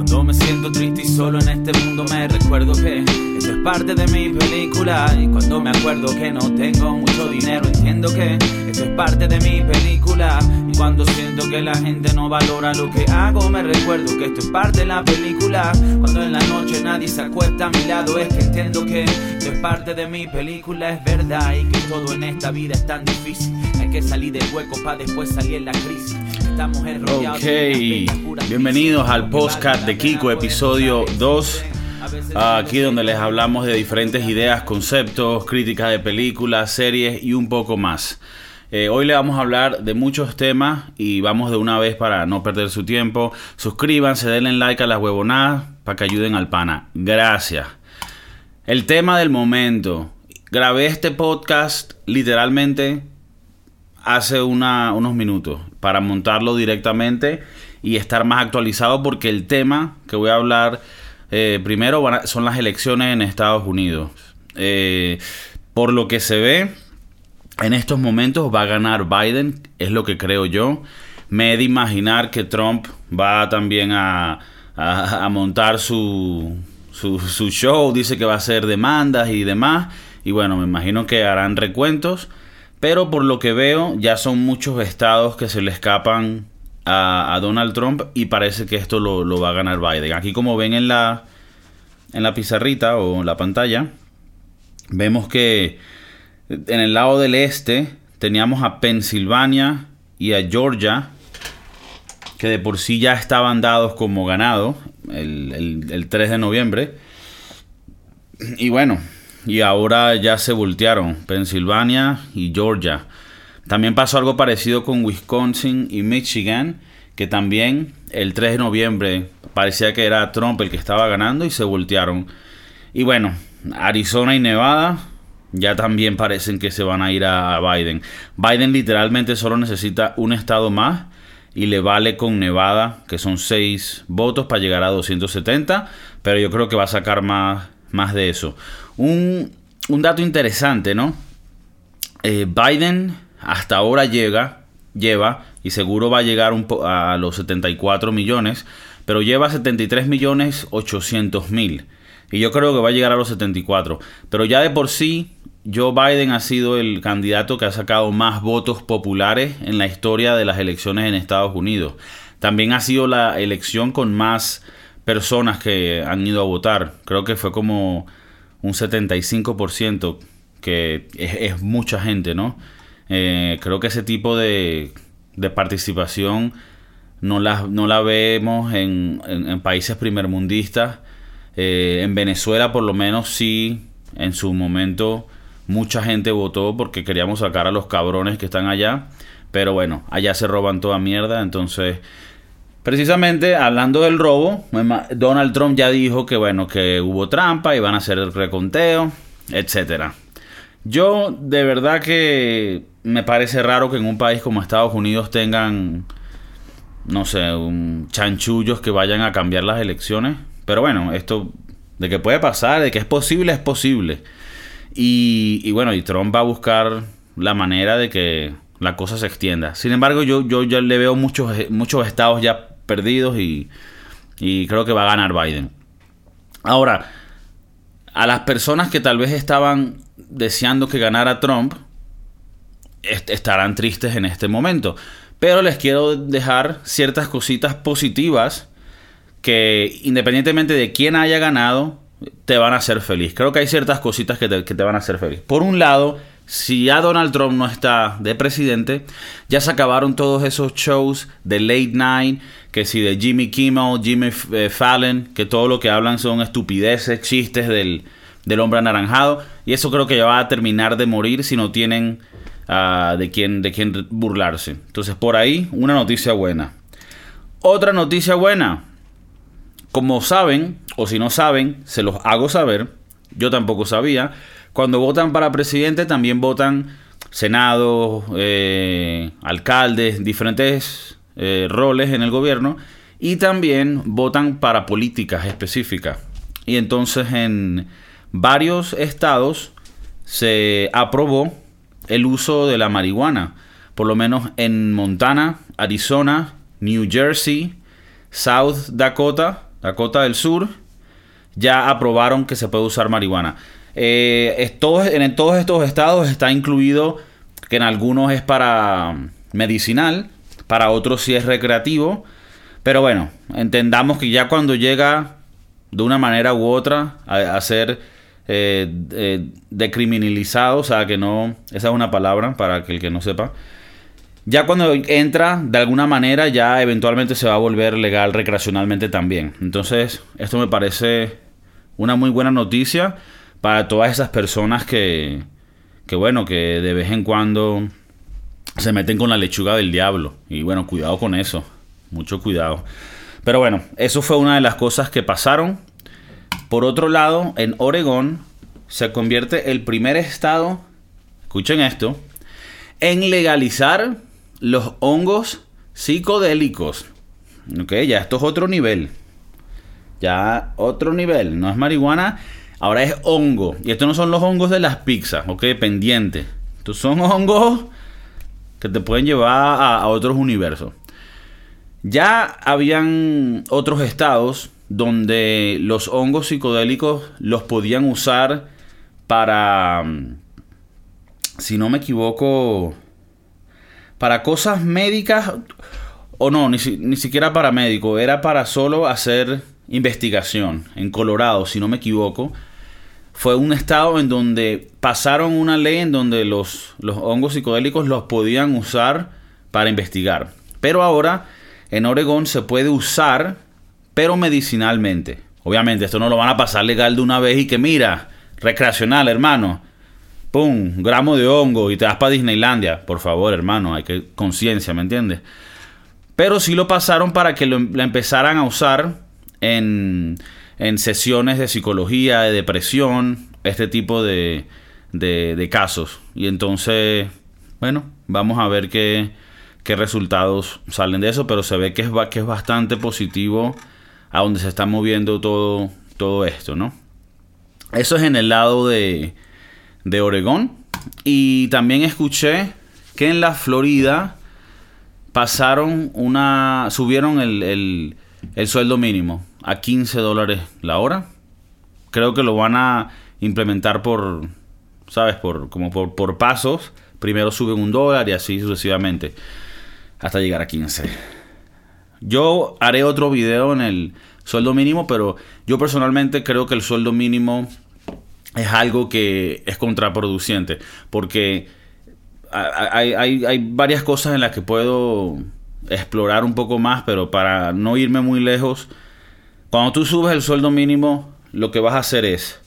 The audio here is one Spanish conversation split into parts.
Cuando me siento triste y solo en este mundo me recuerdo que esto es parte de mi película. Y cuando me acuerdo que no tengo mucho dinero, entiendo que esto es parte de mi película. Y cuando siento que la gente no valora lo que hago, me recuerdo que esto es parte de la película. Cuando en la noche nadie se acuesta a mi lado, es que entiendo que esto es parte de mi película. Es verdad y que todo en esta vida es tan difícil. Hay que salir del hueco para después salir en la crisis. Ok, bienvenidos al podcast de Kiko, episodio 2. Aquí donde les hablamos de diferentes ideas, conceptos, críticas de películas, series y un poco más. Eh, hoy le vamos a hablar de muchos temas y vamos de una vez para no perder su tiempo. Suscríbanse, denle like a las huevonadas para que ayuden al pana. Gracias. El tema del momento. Grabé este podcast literalmente hace unos minutos para montarlo directamente y estar más actualizado porque el tema que voy a hablar eh, primero son las elecciones en Estados Unidos. Eh, por lo que se ve, en estos momentos va a ganar Biden, es lo que creo yo. Me he de imaginar que Trump va también a, montar su, su, su show, dice que va a hacer demandas y demás. Y bueno, me imagino que harán recuentos pero por lo que veo, ya son muchos estados que se le escapan a, Donald Trump y parece que esto lo, va a ganar Biden. Aquí como ven en la, en la pizarrita o en la pantalla, vemos que en el lado del este teníamos a Pensilvania y a Georgia, que de por sí ya estaban dados como ganado el, el 3 de noviembre. Y bueno, y ahora ya se voltearon Pensilvania y Georgia. También pasó algo parecido con Wisconsin y Michigan, que también el 3 de noviembre parecía que era Trump el que estaba ganando y se voltearon. Y bueno, Arizona y Nevada ya también parecen que se van a ir a Biden. Biden literalmente solo necesita un estado más y le vale con Nevada, que son 6 votos para llegar a 270, pero yo creo que va a sacar más, más de eso. Un, dato interesante, ¿no? Eh, Biden hasta ahora llega, lleva, y seguro va a llegar un a los 74 millones, pero lleva 73 millones 800 mil. Y yo creo que va a llegar a los 74. Pero ya de por sí, Joe Biden ha sido el candidato que ha sacado más votos populares en la historia de las elecciones en Estados Unidos. También ha sido la elección con más personas que han ido a votar. Creo que fue como un 75%, que es, mucha gente, ¿no? Eh, creo que ese tipo de, de participación no la, no la vemos en, en, países primermundistas. Eh, en Venezuela por lo menos sí, en su momento mucha gente votó porque queríamos sacar a los cabrones que están allá. Pero bueno, allá se roban toda mierda, entonces Precisamente hablando del robo, Donald Trump ya dijo que bueno, que hubo trampa y van a hacer el reconteo, etcétera. Yo de verdad que me parece raro que en un país como Estados Unidos tengan no sé, un chanchullos que vayan a cambiar las elecciones, pero bueno, esto de que puede pasar, de que es posible, es posible. Y, bueno, y Trump va a buscar la manera de que la cosa se extienda. Sin embargo, yo, yo ya le veo muchos, muchos estados ya perdidos y, creo que va a ganar Biden. Ahora, a las personas que tal vez estaban deseando que ganara Trump, estarán tristes en este momento. Pero les quiero dejar ciertas cositas positivas que independientemente de quién haya ganado, te van a hacer feliz. Creo que hay ciertas cositas que te, que te van a hacer feliz. Por un lado, si ya Donald Trump no está de presidente, ya se acabaron todos esos shows de late night, que si de Jimmy Kimmel, Jimmy eh, Fallon, que todo lo que hablan son estupideces, chistes del, hombre anaranjado, y eso creo que ya va a terminar de morir si no tienen ah, de, quién, de quién burlarse. Entonces por ahí, una noticia buena. Otra noticia buena, como saben, o si no saben, se los hago saber, yo tampoco sabía, cuando votan para presidente también votan Senado, eh, alcaldes, diferentes eh, roles en el gobierno y también votan para políticas específicas. Y entonces en varios estados se aprobó el uso de la marihuana, por lo menos en Montana, Arizona, New Jersey, South Dakota Dakota del Sur, ya aprobaron que se puede usar marihuana. Eh, en todos estos estados está incluido que en algunos es para medicinal, para otros sí es recreativo. Pero bueno, entendamos que ya cuando llega de una manera u otra a, ser eh, eh, decriminalizado, o sea que no, esa es una palabra para el que no sepa. Ya cuando entra, de alguna manera, ya eventualmente se va a volver legal recreacionalmente también. Entonces, esto me parece una muy buena noticia para todas esas personas que, que bueno, que de vez en cuando se meten con la lechuga del diablo. Y bueno, cuidado con eso. Mucho cuidado. Pero bueno, eso fue una de las cosas que pasaron. Por otro lado, en Oregón se convierte el primer estado, escuchen esto, en legalizar los hongos psicodélicos. Ok, ya esto es otro nivel. Ya otro nivel. No es marihuana, ahora es hongo. Y estos no son los hongos de las pizzas, ok, pendiente. Estos son hongos que te pueden llevar a, otros universos. Ya habían otros estados donde los hongos psicodélicos los podían usar para, si no me equivoco, para cosas médicas, o no, ni, siquiera para médico, era para solo hacer investigación. En Colorado, si no me equivoco, fue un estado en donde pasaron una ley en donde los, hongos psicodélicos los podían usar para investigar. Pero ahora en Oregón se puede usar, pero medicinalmente. Obviamente, esto no lo van a pasar legal de una vez y que mira, recreacional, hermano ¡Pum! gramo de hongo y te vas para Disneylandia. Por favor, hermano, hay que conciencia, ¿me entiendes? Pero sí lo pasaron para que lo, la empezaran a usar en, en, sesiones de psicología, de depresión, este tipo de, de, casos. Y entonces, bueno, vamos a ver qué, qué, resultados salen de eso, pero se ve que es, que es bastante positivo a donde se está moviendo todo, todo esto, ¿no? Eso es en el lado de, de Oregón. Y también escuché que en la Florida pasaron una. subieron el, el, sueldo mínimo a 15 dólares la hora. Creo que lo van a implementar por. ¿Sabes? Por, como por, por pasos. Primero suben un dólar y así sucesivamente. Hasta llegar a 15. Yo haré otro video en el sueldo mínimo, pero yo personalmente creo que el sueldo mínimo es algo que es contraproducente, porque hay, varias cosas en las que puedo explorar un poco más, pero para no irme muy lejos, cuando tú subes el sueldo mínimo, lo que vas a hacer es,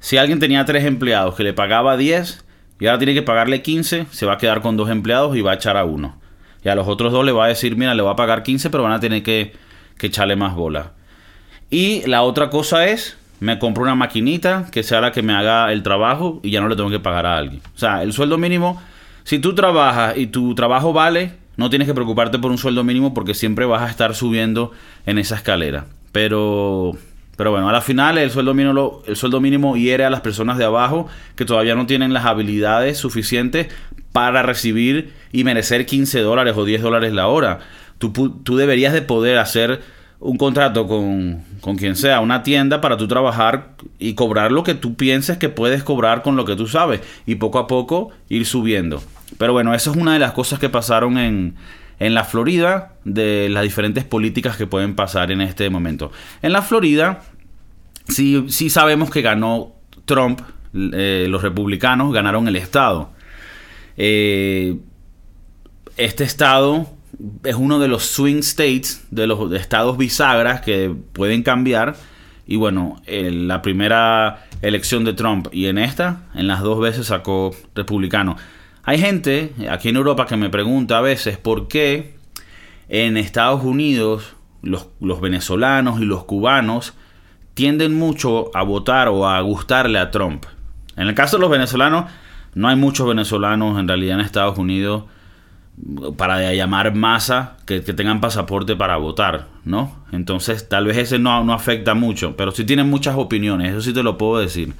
si alguien tenía tres empleados que le pagaba 10 y ahora tiene que pagarle 15, se va a quedar con dos empleados y va a echar a uno. Y a los otros dos le va a decir, mira, le va a pagar 15, pero van a tener que, que echarle más bola. Y la otra cosa es me compro una maquinita que sea la que me haga el trabajo y ya no le tengo que pagar a alguien. O sea, el sueldo mínimo, si tú trabajas y tu trabajo vale, no tienes que preocuparte por un sueldo mínimo porque siempre vas a estar subiendo en esa escalera. Pero, pero bueno, a la final el sueldo mínimo, el sueldo mínimo hiere a las personas de abajo que todavía no tienen las habilidades suficientes para recibir y merecer 15 dólares o 10 dólares la hora. Tú, tú deberías de poder hacer un contrato con, con, quien sea, una tienda para tú trabajar y cobrar lo que tú pienses que puedes cobrar con lo que tú sabes y poco a poco ir subiendo. Pero bueno, eso es una de las cosas que pasaron en, en la Florida, de las diferentes políticas que pueden pasar en este momento. En la Florida, sí, sí sabemos que ganó Trump, eh, los republicanos ganaron el estado. Eh, este estado es uno de los swing states, de los estados bisagras que pueden cambiar. Y bueno, en la primera elección de Trump y en esta, en las dos veces sacó republicano. Hay gente aquí en Europa que me pregunta a veces por qué en Estados Unidos los, los venezolanos y los cubanos tienden mucho a votar o a gustarle a Trump. En el caso de los venezolanos, no hay muchos venezolanos en realidad en Estados Unidos para llamar masa que, tengan pasaporte para votar, ¿no? Entonces tal vez ese no, no afecta mucho, pero sí tienen muchas opiniones, eso sí te lo puedo decir.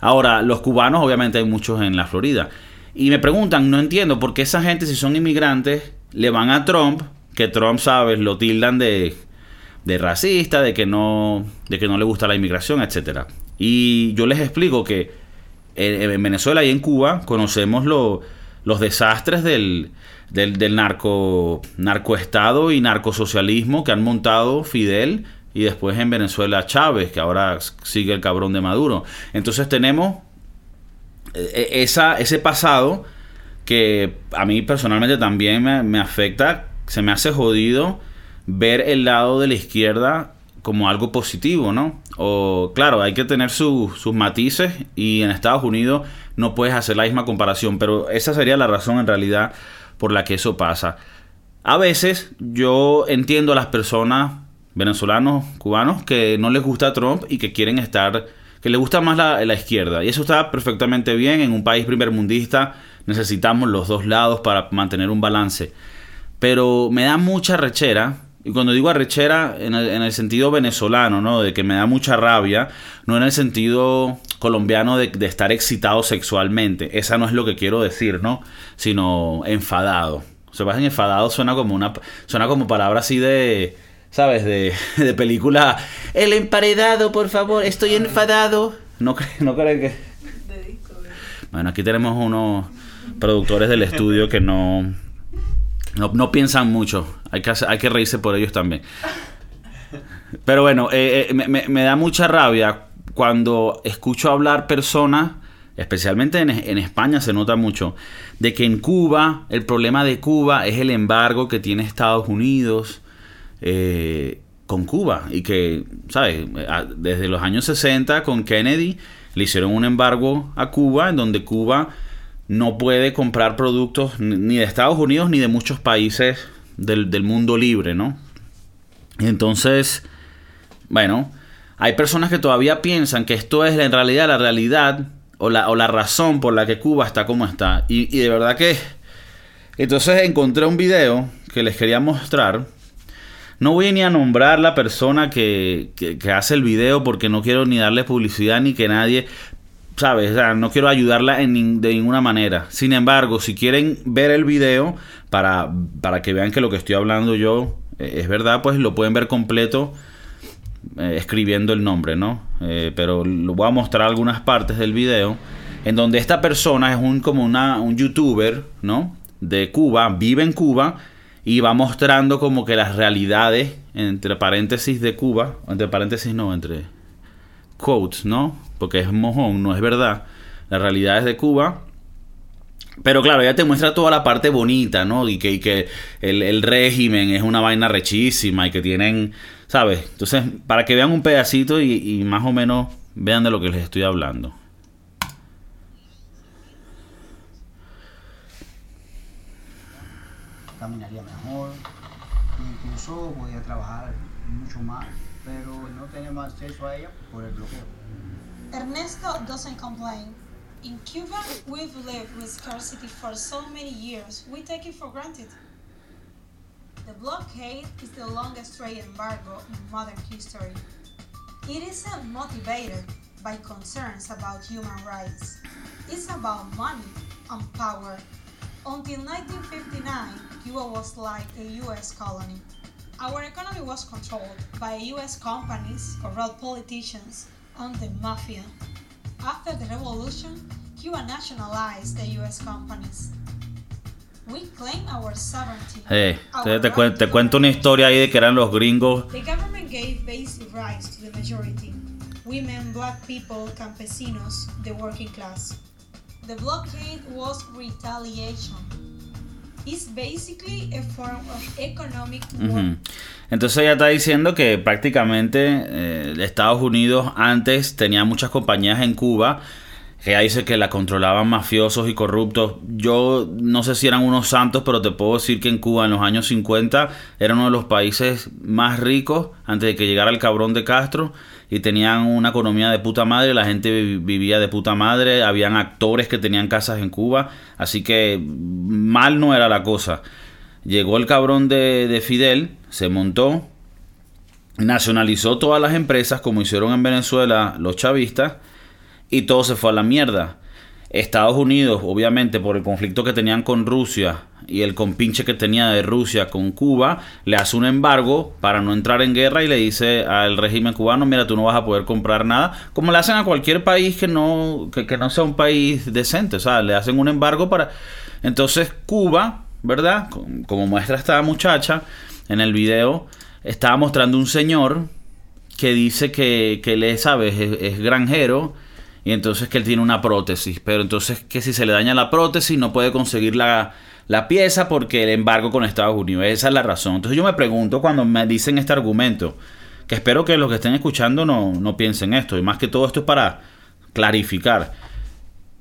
Ahora, los cubanos obviamente hay muchos en la Florida. Y me preguntan, no entiendo, por qué esa gente si son inmigrantes le van a Trump, que Trump, sabes, lo tildan de de racista, de que no, de que no le gusta la inmigración, etcétera. Y yo les explico que en, Venezuela y en Cuba conocemos los desastres del, del, narco, narcoestado y narcosocialismo que han montado Fidel y después en Venezuela Chávez, que ahora sigue el cabrón de Maduro. Entonces tenemos eh, eh, esa, ese pasado que a mí personalmente también me, afecta, se me hace jodido ver el lado de la izquierda como algo positivo, ¿no? O claro, hay que tener sus matices y en Estados Unidos no puedes hacer la misma comparación, pero esa sería la razón en realidad por la que eso pasa. A veces yo entiendo a las personas venezolanos, cubanos, que no les gusta Trump y que quieren estar, que les gusta más la, la izquierda. Y eso está perfectamente bien. En un país primermundista necesitamos los dos lados para mantener un balance. Pero me da mucha rechera, y cuando digo arrechera en el, en el sentido venezolano, ¿no? De que me da mucha rabia, no en el sentido colombiano de, de estar excitado sexualmente. Esa no es lo que quiero decir, ¿no? Sino enfadado. Se en enfadado suena como una suena como palabra así de ¿sabes? De, de película. El emparedado, por favor, estoy enfadado. No, no creen que. Bueno, aquí tenemos unos productores del estudio que no, no, piensan mucho. Hay que, hay que reírse por ellos también. Pero bueno, eh, eh, me, me, da mucha rabia cuando escucho hablar personas, especialmente en, en, España se nota mucho, de que en Cuba el problema de Cuba es el embargo que tiene Estados Unidos eh, con Cuba y que, ¿sabes? Desde los años 60 con Kennedy le hicieron un embargo a Cuba en donde Cuba no puede comprar productos ni de Estados Unidos ni de muchos países del, mundo libre, ¿no? Entonces, bueno, hay personas que todavía piensan que esto es en realidad la realidad o la, o la razón por la que Cuba está como está. Y, y de verdad que... Entonces encontré un video que les quería mostrar. No voy ni a nombrar la persona que, que, hace el video porque no quiero ni darle publicidad ni que nadie, ¿sabes? no quiero ayudarla en de ninguna manera. Sin embargo, si quieren ver el video para, para que vean que lo que estoy hablando yo eh, es verdad, pues lo pueden ver completo eh, escribiendo el nombre, ¿no? Eh, pero lo voy a mostrar algunas partes del video en donde esta persona es un como una, un youtuber, ¿no? De Cuba, vive en Cuba y va mostrando como que las realidades entre paréntesis de Cuba, entre paréntesis no, entre quotes, ¿no? Porque es mojón, no es verdad. La realidad es de Cuba. Pero claro, ya te muestra toda la parte bonita, ¿no? Y que, que el, régimen es una vaina rechísima y que tienen, ¿sabes? Entonces, para que vean un pedacito y, y más o menos vean de lo que les estoy hablando. Trabajar mucho más pero no tenemos acceso a ella por el bloqueo. Ernesto doesn't complain. In Cuba, we've lived with scarcity for so many years, we take it for granted. The blockade is the longest trade embargo in modern history. It isn't motivated by concerns about human rights. It's about money and power. Until 1959, Cuba was like a US colony. Our economy was controlled by US companies, corrupt politicians, and the mafia. After the revolution, Cuba nationalized the US companies. We claim our sovereignty. Hey, te, te, cu te cuento una historia ahí de que eran los gringos. The government gave basic rights to the majority. Women, black people, campesinos, the working class. The blockade was retaliation Entonces ella está diciendo que prácticamente eh, Estados Unidos antes tenía muchas compañías en Cuba ella dice que la controlaban mafiosos y corruptos. Yo no sé si eran unos santos, pero te puedo decir que en Cuba en los años 50 era uno de los países más ricos antes de que llegara el cabrón de Castro y tenían una economía de puta madre, la gente vivía de puta madre, habían actores que tenían casas en Cuba, así que mal no era la cosa. Llegó el cabrón de, de Fidel, se montó, nacionalizó todas las empresas como hicieron en Venezuela los chavistas y todo se fue a la mierda. Estados Unidos, obviamente, por el conflicto que tenían con Rusia y el compinche que tenía de Rusia con Cuba, le hace un embargo para no entrar en guerra y le dice al régimen cubano, mira, tú no vas a poder comprar nada, como le hacen a cualquier país que no, que, no sea un país decente, o sea, le hacen un embargo para... Entonces Cuba, ¿verdad? Como muestra esta muchacha en el video, estaba mostrando un señor que dice que, que le, ¿sabes? es granjero y entonces que él tiene una prótesis, pero entonces que si se le daña la prótesis no puede conseguir la, pieza porque el embargo con Estados Unidos. Esa es la razón. Entonces yo me pregunto cuando me dicen este argumento, que espero que los que estén escuchando no, no piensen esto, y más que todo esto es para clarificar.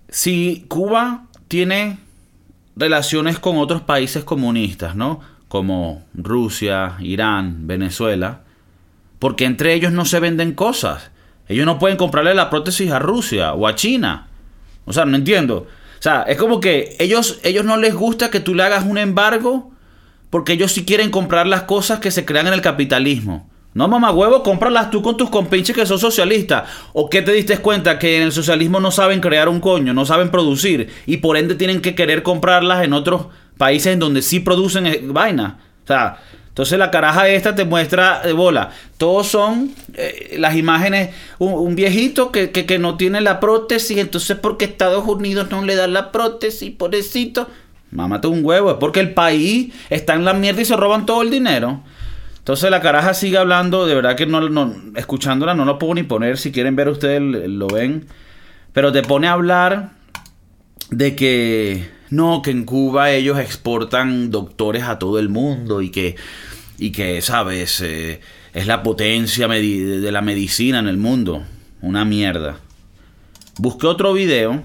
Si Cuba tiene relaciones con otros países comunistas, ¿no? Como Rusia, Irán, Venezuela, porque entre ellos no se venden cosas. Ellos no pueden comprarle la prótesis a Rusia o a China. O sea, no entiendo. O sea, es como que ellos, ellos no les gusta que tú le hagas un embargo porque ellos sí quieren comprar las cosas que se crean en el capitalismo. No, mamá huevo, cómpralas tú con tus compinches que son socialistas. ¿O qué te diste cuenta? Que en el socialismo no saben crear un coño, no saben producir. Y por ende tienen que querer comprarlas en otros países en donde sí producen eh, vaina. O sea, entonces la caraja esta te muestra de bola. Todos son eh, las imágenes, un, viejito que, que, no tiene la prótesis, entonces porque Estados Unidos no le da la prótesis, pobrecito. Mámate un huevo, es porque el país está en la mierda y se roban todo el dinero. Entonces la caraja sigue hablando, de verdad que no, no escuchándola no lo puedo ni poner, si quieren ver ustedes lo ven. Pero te pone a hablar de que no, que en Cuba ellos exportan doctores a todo el mundo y que, y que sabes, eh, es la potencia de la medicina en el mundo. Una mierda. Busqué otro video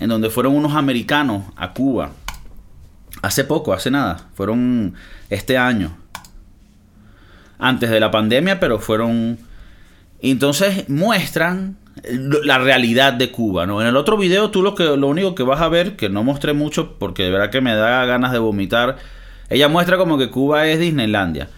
en donde fueron unos americanos a Cuba. Hace poco, hace nada. Fueron este año. Antes de la pandemia, pero fueron... Entonces muestran la realidad de Cuba, ¿no? En el otro video tú lo que lo único que vas a ver, que no mostré mucho porque de verdad que me da ganas de vomitar, ella muestra como que Cuba es Disneylandia.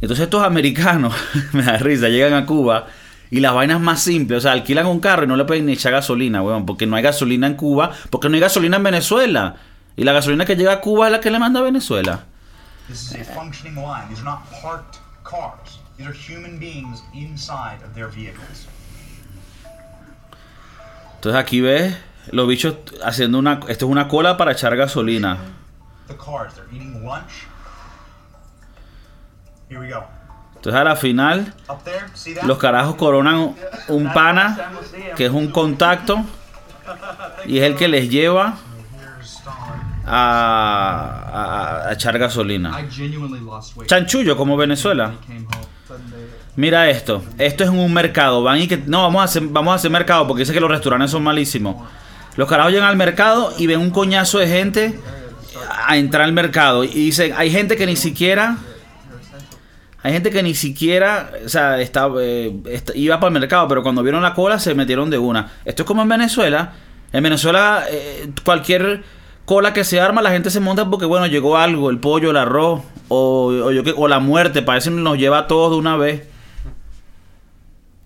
Entonces estos americanos, me da risa, llegan a Cuba y las vainas más simples, o sea, alquilan un carro y no le pueden ni echar gasolina, weón, porque no hay gasolina en Cuba, porque no hay gasolina en Venezuela. Y la gasolina que llega a Cuba es la que le manda a Venezuela. This is a functioning line. These are not parked cars. These are human beings inside of their vehicles. Entonces aquí ves los bichos haciendo una... Esto es una cola para echar gasolina. Entonces a la final los carajos coronan un pana que es un contacto y es el que les lleva a, a echar gasolina. Chanchullo como Venezuela. Mira esto, esto es un mercado, van y que no vamos a hacer vamos a hacer mercado porque dice que los restaurantes son malísimos. Los carajos llegan al mercado y ven un coñazo de gente a entrar al mercado y dicen, hay gente que ni siquiera hay gente que ni siquiera, o sea, eh, iba para el mercado, pero cuando vieron la cola se metieron de una. Esto es como en Venezuela. En Venezuela, eh, cualquier cola que se arma, la gente se monta porque, bueno, llegó algo, el pollo, el arroz, o, o, yo, o la muerte, parece que nos lleva a todos de una vez.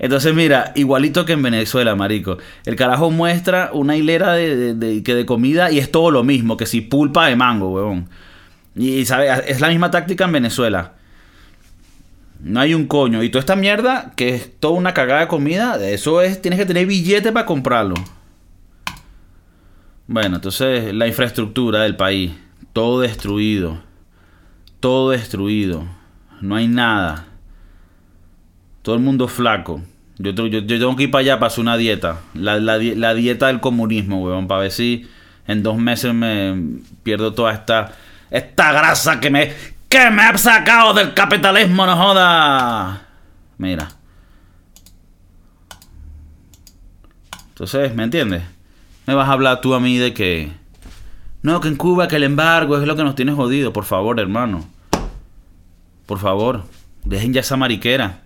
Entonces, mira, igualito que en Venezuela, marico. El carajo muestra una hilera de, de, comida y es todo lo mismo, que si pulpa de mango, huevón. Y, ¿sabes? Es la misma táctica en Venezuela. No hay un coño. Y toda esta mierda, que es toda una cagada de comida, eso es, tienes que tener billete para comprarlo. Bueno, entonces la infraestructura del país, todo destruido. Todo destruido. No hay nada. Todo el mundo flaco. Yo, tengo que ir para allá para hacer una dieta. La, dieta del comunismo, weón. Para ver si en dos meses me pierdo toda esta, esta grasa que me, que me ha sacado del capitalismo, no joda. Mira. Entonces, ¿me entiendes? Me vas a hablar tú a mí de que... No, que en Cuba, que el embargo es lo que nos tiene jodido. Por favor, hermano. Por favor. Dejen ya esa mariquera.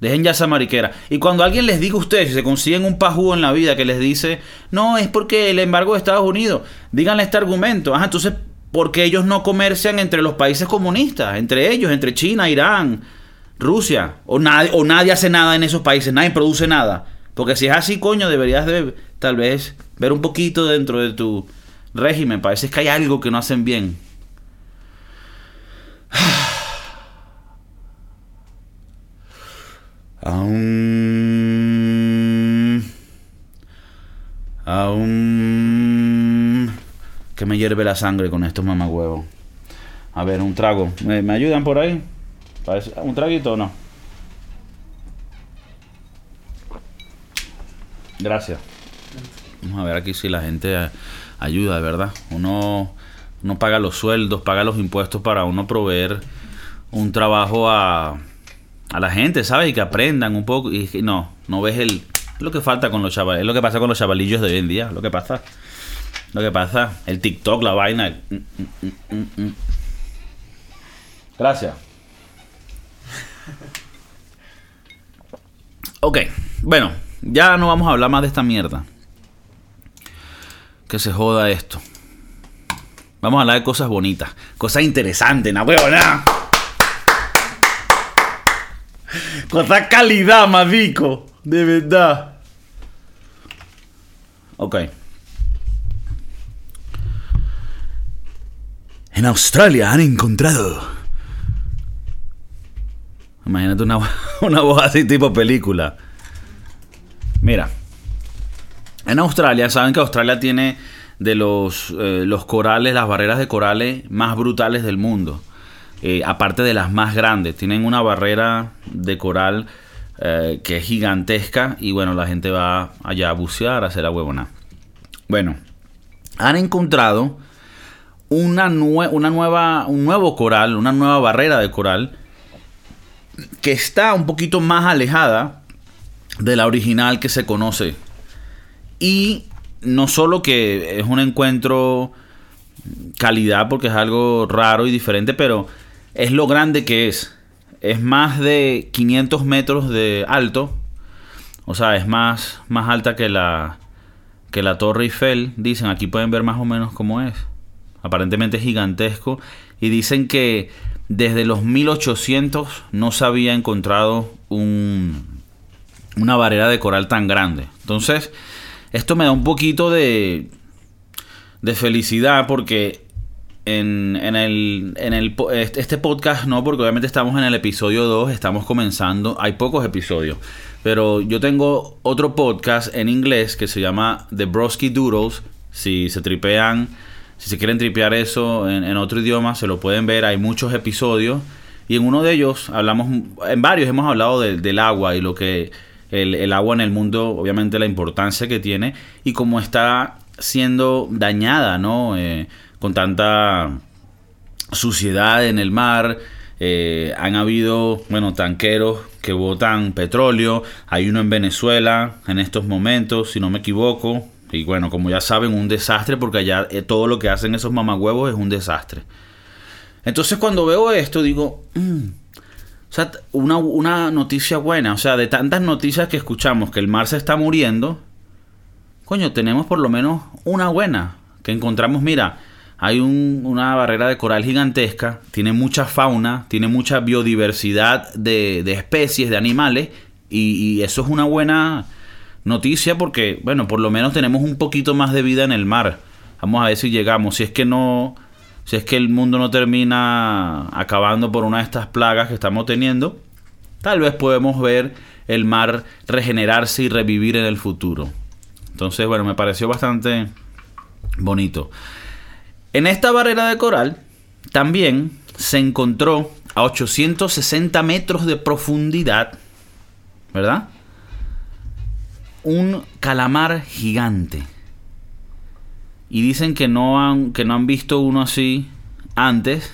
Dejen ya esa mariquera. Y cuando alguien les diga a ustedes, si se consiguen un pajú en la vida que les dice, no, es porque el embargo de Estados Unidos, díganle este argumento. Ajá, entonces, ¿por qué ellos no comercian entre los países comunistas? Entre ellos, entre China, Irán, Rusia. O nadie, o nadie hace nada en esos países, nadie produce nada. Porque si es así, coño, deberías de tal vez ver un poquito dentro de tu régimen. Parece que hay algo que no hacen bien. Aún. Aún. Que me hierve la sangre con estos mamagüevos. A ver, un trago. ¿Me, ayudan por ahí? ¿Un traguito o no? Gracias. Vamos a ver aquí si la gente eh, ayuda, ¿verdad? Uno, uno paga los sueldos, paga los impuestos para uno proveer un trabajo a, a la gente, ¿sabes? Y que aprendan un poco. Y no, no ves el. Es lo que falta con los chavales. Es lo que pasa con los chavalillos de hoy en día. Lo que pasa. Lo que pasa. El TikTok, la vaina. mm, mm, mm. Gracias. Ok, bueno, ya no vamos a hablar más de esta mierda. Que se joda esto. Vamos a hablar de cosas bonitas, cosas interesantes, na huevona. Cosa calidad, madico, de verdad. Ok. En Australia han encontrado. Imagínate una, una voz así tipo película. Mira. En Australia, saben que Australia tiene de los, eh, los corales, las barreras de corales más brutales del mundo. Eh, aparte de las más grandes. Tienen una barrera de coral eh, que es gigantesca. Y bueno, la gente va allá a bucear, a hacer la huevona. Bueno, han encontrado una, nue- una nueva, un nuevo coral, una nueva barrera de coral que está un poquito más alejada de la original que se conoce. Y no solo que es un encuentro calidad porque es algo raro y diferente, pero es lo grande que es. Es más de 500 metros de alto. O sea, es más, más alta que la, que la Torre Eiffel. Dicen, aquí pueden ver más o menos cómo es. Aparentemente es gigantesco. Y dicen que desde los 1800 no se había encontrado un, una barrera de coral tan grande. Entonces, esto me da un poquito de, de felicidad porque en, en el, en el, este podcast no, porque obviamente estamos en el episodio 2, estamos comenzando, hay pocos episodios, pero yo tengo otro podcast en inglés que se llama The Broski Doodles, si se tripean, si se quieren tripear eso en, en otro idioma, se lo pueden ver, hay muchos episodios. Y en uno de ellos hablamos, en varios hemos hablado de- del agua y lo que el, el agua en el mundo, obviamente la importancia que tiene y cómo está siendo dañada, ¿no? Eh, con tanta suciedad en el mar. eh, han habido, bueno, tanqueros que botan petróleo. Hay uno en Venezuela en estos momentos, si no me equivoco. Y bueno, como ya saben, un desastre porque allá eh, todo lo que hacen esos mamagüevos es un desastre. Entonces cuando veo esto digo, "Mm, o sea, una, una noticia buena, o sea, de tantas noticias que escuchamos que el mar se está muriendo, coño, tenemos por lo menos una buena, que encontramos, mira, hay un- una barrera de coral gigantesca, tiene mucha fauna, tiene mucha biodiversidad de, especies, de animales, y, y eso es una buena noticia porque, bueno, por lo menos tenemos un poquito más de vida en el mar. Vamos a ver si llegamos, si es que no, si es que el mundo no termina acabando por una de estas plagas que estamos teniendo, tal vez podemos ver el mar regenerarse y revivir en el futuro. Entonces, bueno, me pareció bastante bonito. En esta barrera de coral también se encontró a 860 metros de profundidad, ¿verdad? Un calamar gigante. Y dicen que no han, que no han visto uno así antes,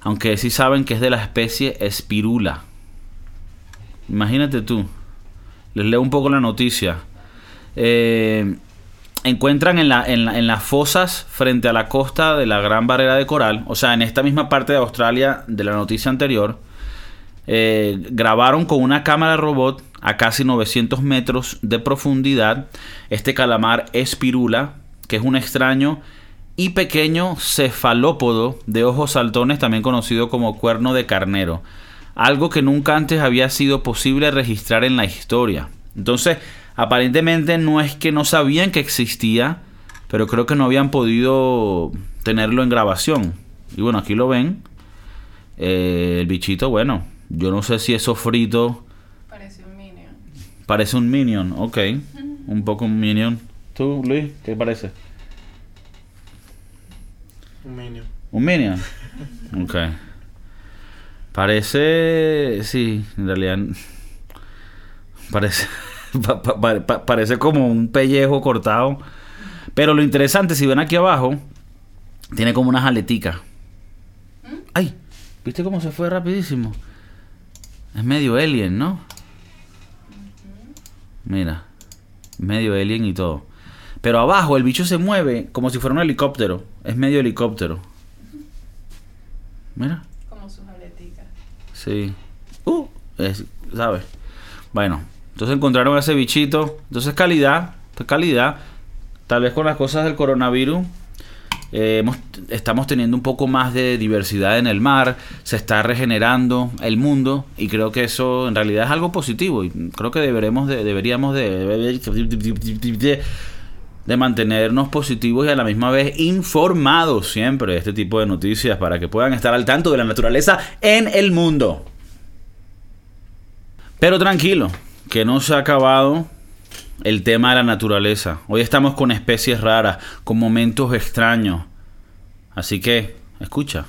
aunque sí saben que es de la especie Espirula. Imagínate tú. Les leo un poco la noticia. Eh, encuentran en, la- en la- en las fosas frente a la costa de la Gran Barrera de Coral, o sea, en esta misma parte de Australia de la noticia anterior, eh, grabaron con una cámara robot a casi 900 metros de profundidad. Este calamar espirula, que es un extraño y pequeño cefalópodo de ojos saltones, también conocido como cuerno de carnero, algo que nunca antes había sido posible registrar en la historia. Entonces, Aparentemente no es que no sabían que existía, pero creo que no habían podido tenerlo en grabación. Y bueno, aquí lo ven. Eh, el bichito, bueno, yo no sé si eso frito Parece un minion. parece un minion, ok. Un poco un minion. ¿Tú, Luis, qué parece? Un minion. ¿Un minion? Ok. Parece. Sí, en realidad. Parece. pa- pa- pa- pa- parece como un pellejo cortado. Pero lo interesante, si ven aquí abajo, tiene como unas aleticas. ¡Ay! ¿Viste cómo se fue rapidísimo? Es medio alien, ¿no? Mira. Medio alien y todo. Pero abajo el bicho se mueve como si fuera un helicóptero. Es medio helicóptero. Mira. Como sus aleticas. Sí. Uh, es- ¿sabes? Bueno, entonces encontraron ese bichito. Entonces calidad, calidad. Tal vez con las cosas del coronavirus eh, estamos teniendo un poco más de diversidad en el mar. Se está regenerando el mundo y creo que eso en realidad es algo positivo. Y creo que deberemos de, deberíamos de, de, de mantenernos positivos y a la misma vez informados siempre de este tipo de noticias para que puedan estar al tanto de la naturaleza en el mundo. Pero tranquilo, que no se ha acabado el tema de la naturaleza. Hoy estamos con especies raras, con momentos extraños. Así que, escucha.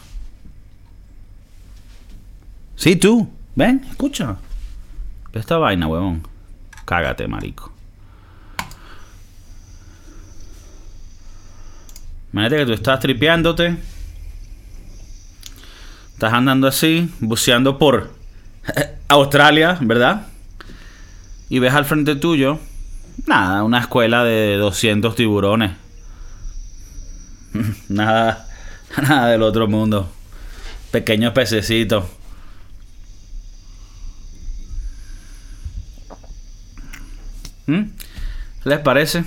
Sí, tú. Ven, escucha. Esta vaina, huevón. Cágate, marico. Imagínate que tú estás tripeándote. Estás andando así, buceando por Australia, ¿verdad? Y ves al frente tuyo, nada, una escuela de 200 tiburones. nada, nada del otro mundo. Pequeños pececitos. ¿Mm? ¿Qué les parece?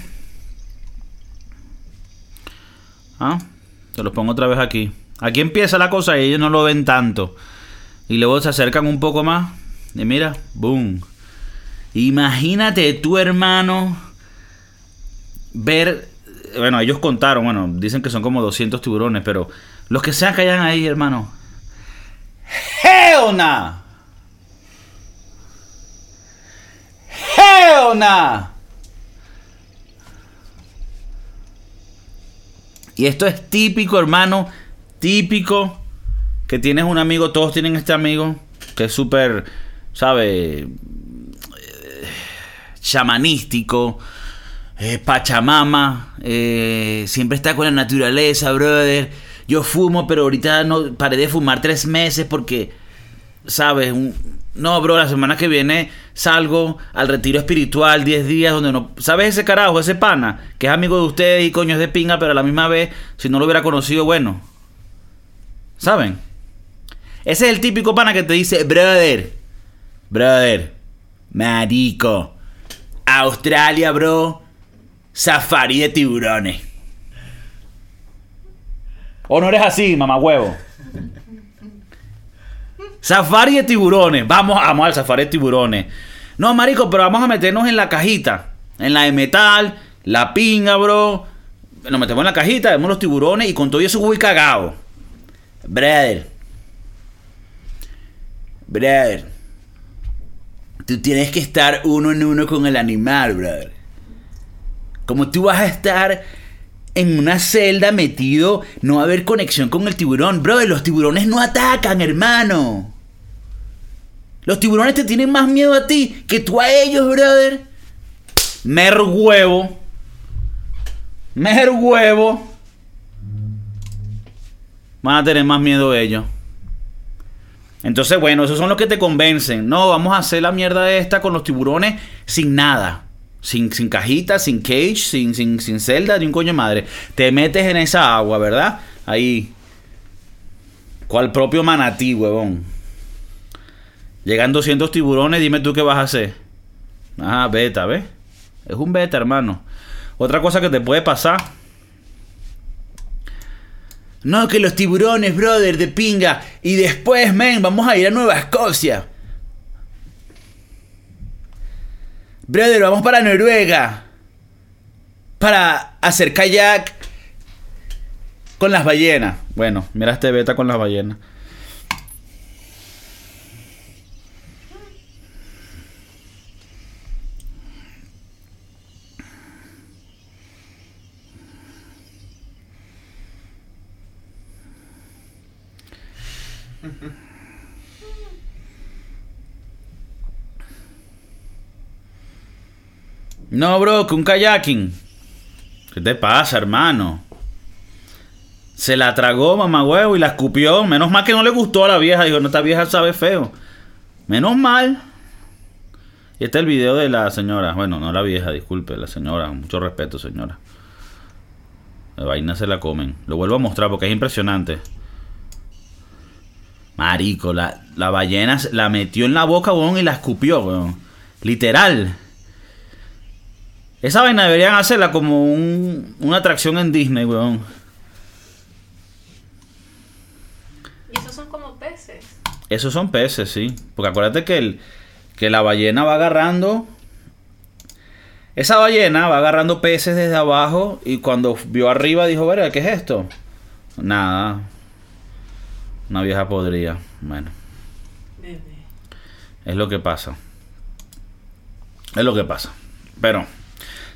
Ah, te los pongo otra vez aquí. Aquí empieza la cosa y ellos no lo ven tanto. Y luego se acercan un poco más. Y mira, boom. Imagínate tu hermano ver. Bueno, ellos contaron, bueno, dicen que son como 200 tiburones, pero los que que hayan ahí, hermano. ¡Hell nah! Y esto es típico, hermano. Típico. Que tienes un amigo, todos tienen este amigo. Que es súper, ¿sabe? Chamanístico. eh, Pachamama. eh, siempre está con la naturaleza, brother. Yo fumo, pero ahorita no paré de fumar tres meses porque, ¿sabes? No, bro, la semana que viene salgo al retiro espiritual 10 días donde no... ¿Sabes ese carajo, ese pana? Que es amigo de ustedes y coño es de pinga, pero a la misma vez, si no lo hubiera conocido, bueno. ¿Saben? Ese es el típico pana que te dice, brother, brother, marico, Australia, bro, safari de tiburones. ¿O no eres así, mamá huevo? Safari de tiburones. Vamos, vamos al safari de tiburones. No, marico, pero vamos a meternos en la cajita. En la de metal, la pinga, bro. Nos metemos en la cajita, vemos los tiburones y con todo eso voy cagado. Brother. Brother. Tú tienes que estar uno en uno con el animal, brother. Como tú vas a estar en una celda metido, no va a haber conexión con el tiburón. Brother, los tiburones no atacan, hermano. Los tiburones te tienen más miedo a ti que tú a ellos, brother. Mer huevo. Mer huevo. Van a tener más miedo ellos. Entonces, bueno, esos son los que te convencen. No, vamos a hacer la mierda esta con los tiburones sin nada. Sin, sin cajita, sin cage, sin, sin, sin celda, ni un coño de madre. Te metes en esa agua, ¿verdad? Ahí. Cual propio manatí, huevón. Llegan 200 tiburones, dime tú qué vas a hacer. Ah, beta, ¿ves? Es un beta, hermano. Otra cosa que te puede pasar. No, que los tiburones, brother, de pinga. Y después, men, vamos a ir a Nueva Escocia. Brother, vamos para Noruega. Para hacer kayak con las ballenas. Bueno, mira este beta con las ballenas. No, bro, que un kayaking. ¿Qué te pasa, hermano? Se la tragó mamá huevo y la escupió. Menos mal que no le gustó a la vieja. Dijo, no, esta vieja sabe feo. Menos mal. Y este es el video de la señora. Bueno, no la vieja, disculpe, la señora. Mucho respeto, señora. La vaina se la comen. Lo vuelvo a mostrar porque es impresionante. Marico, la, la ballena la metió en la boca, weón, y la escupió, weón. Literal. Esa vaina deberían hacerla como un- una atracción en Disney, weón. Y esos son como peces. Esos son peces, sí. Porque acuérdate que, el, que la ballena va agarrando. Esa ballena va agarrando peces desde abajo y cuando vio arriba dijo, verga, ¿qué es esto? Nada. Una vieja podría. Bueno, Bebé. es lo que pasa. Es lo que pasa. Pero,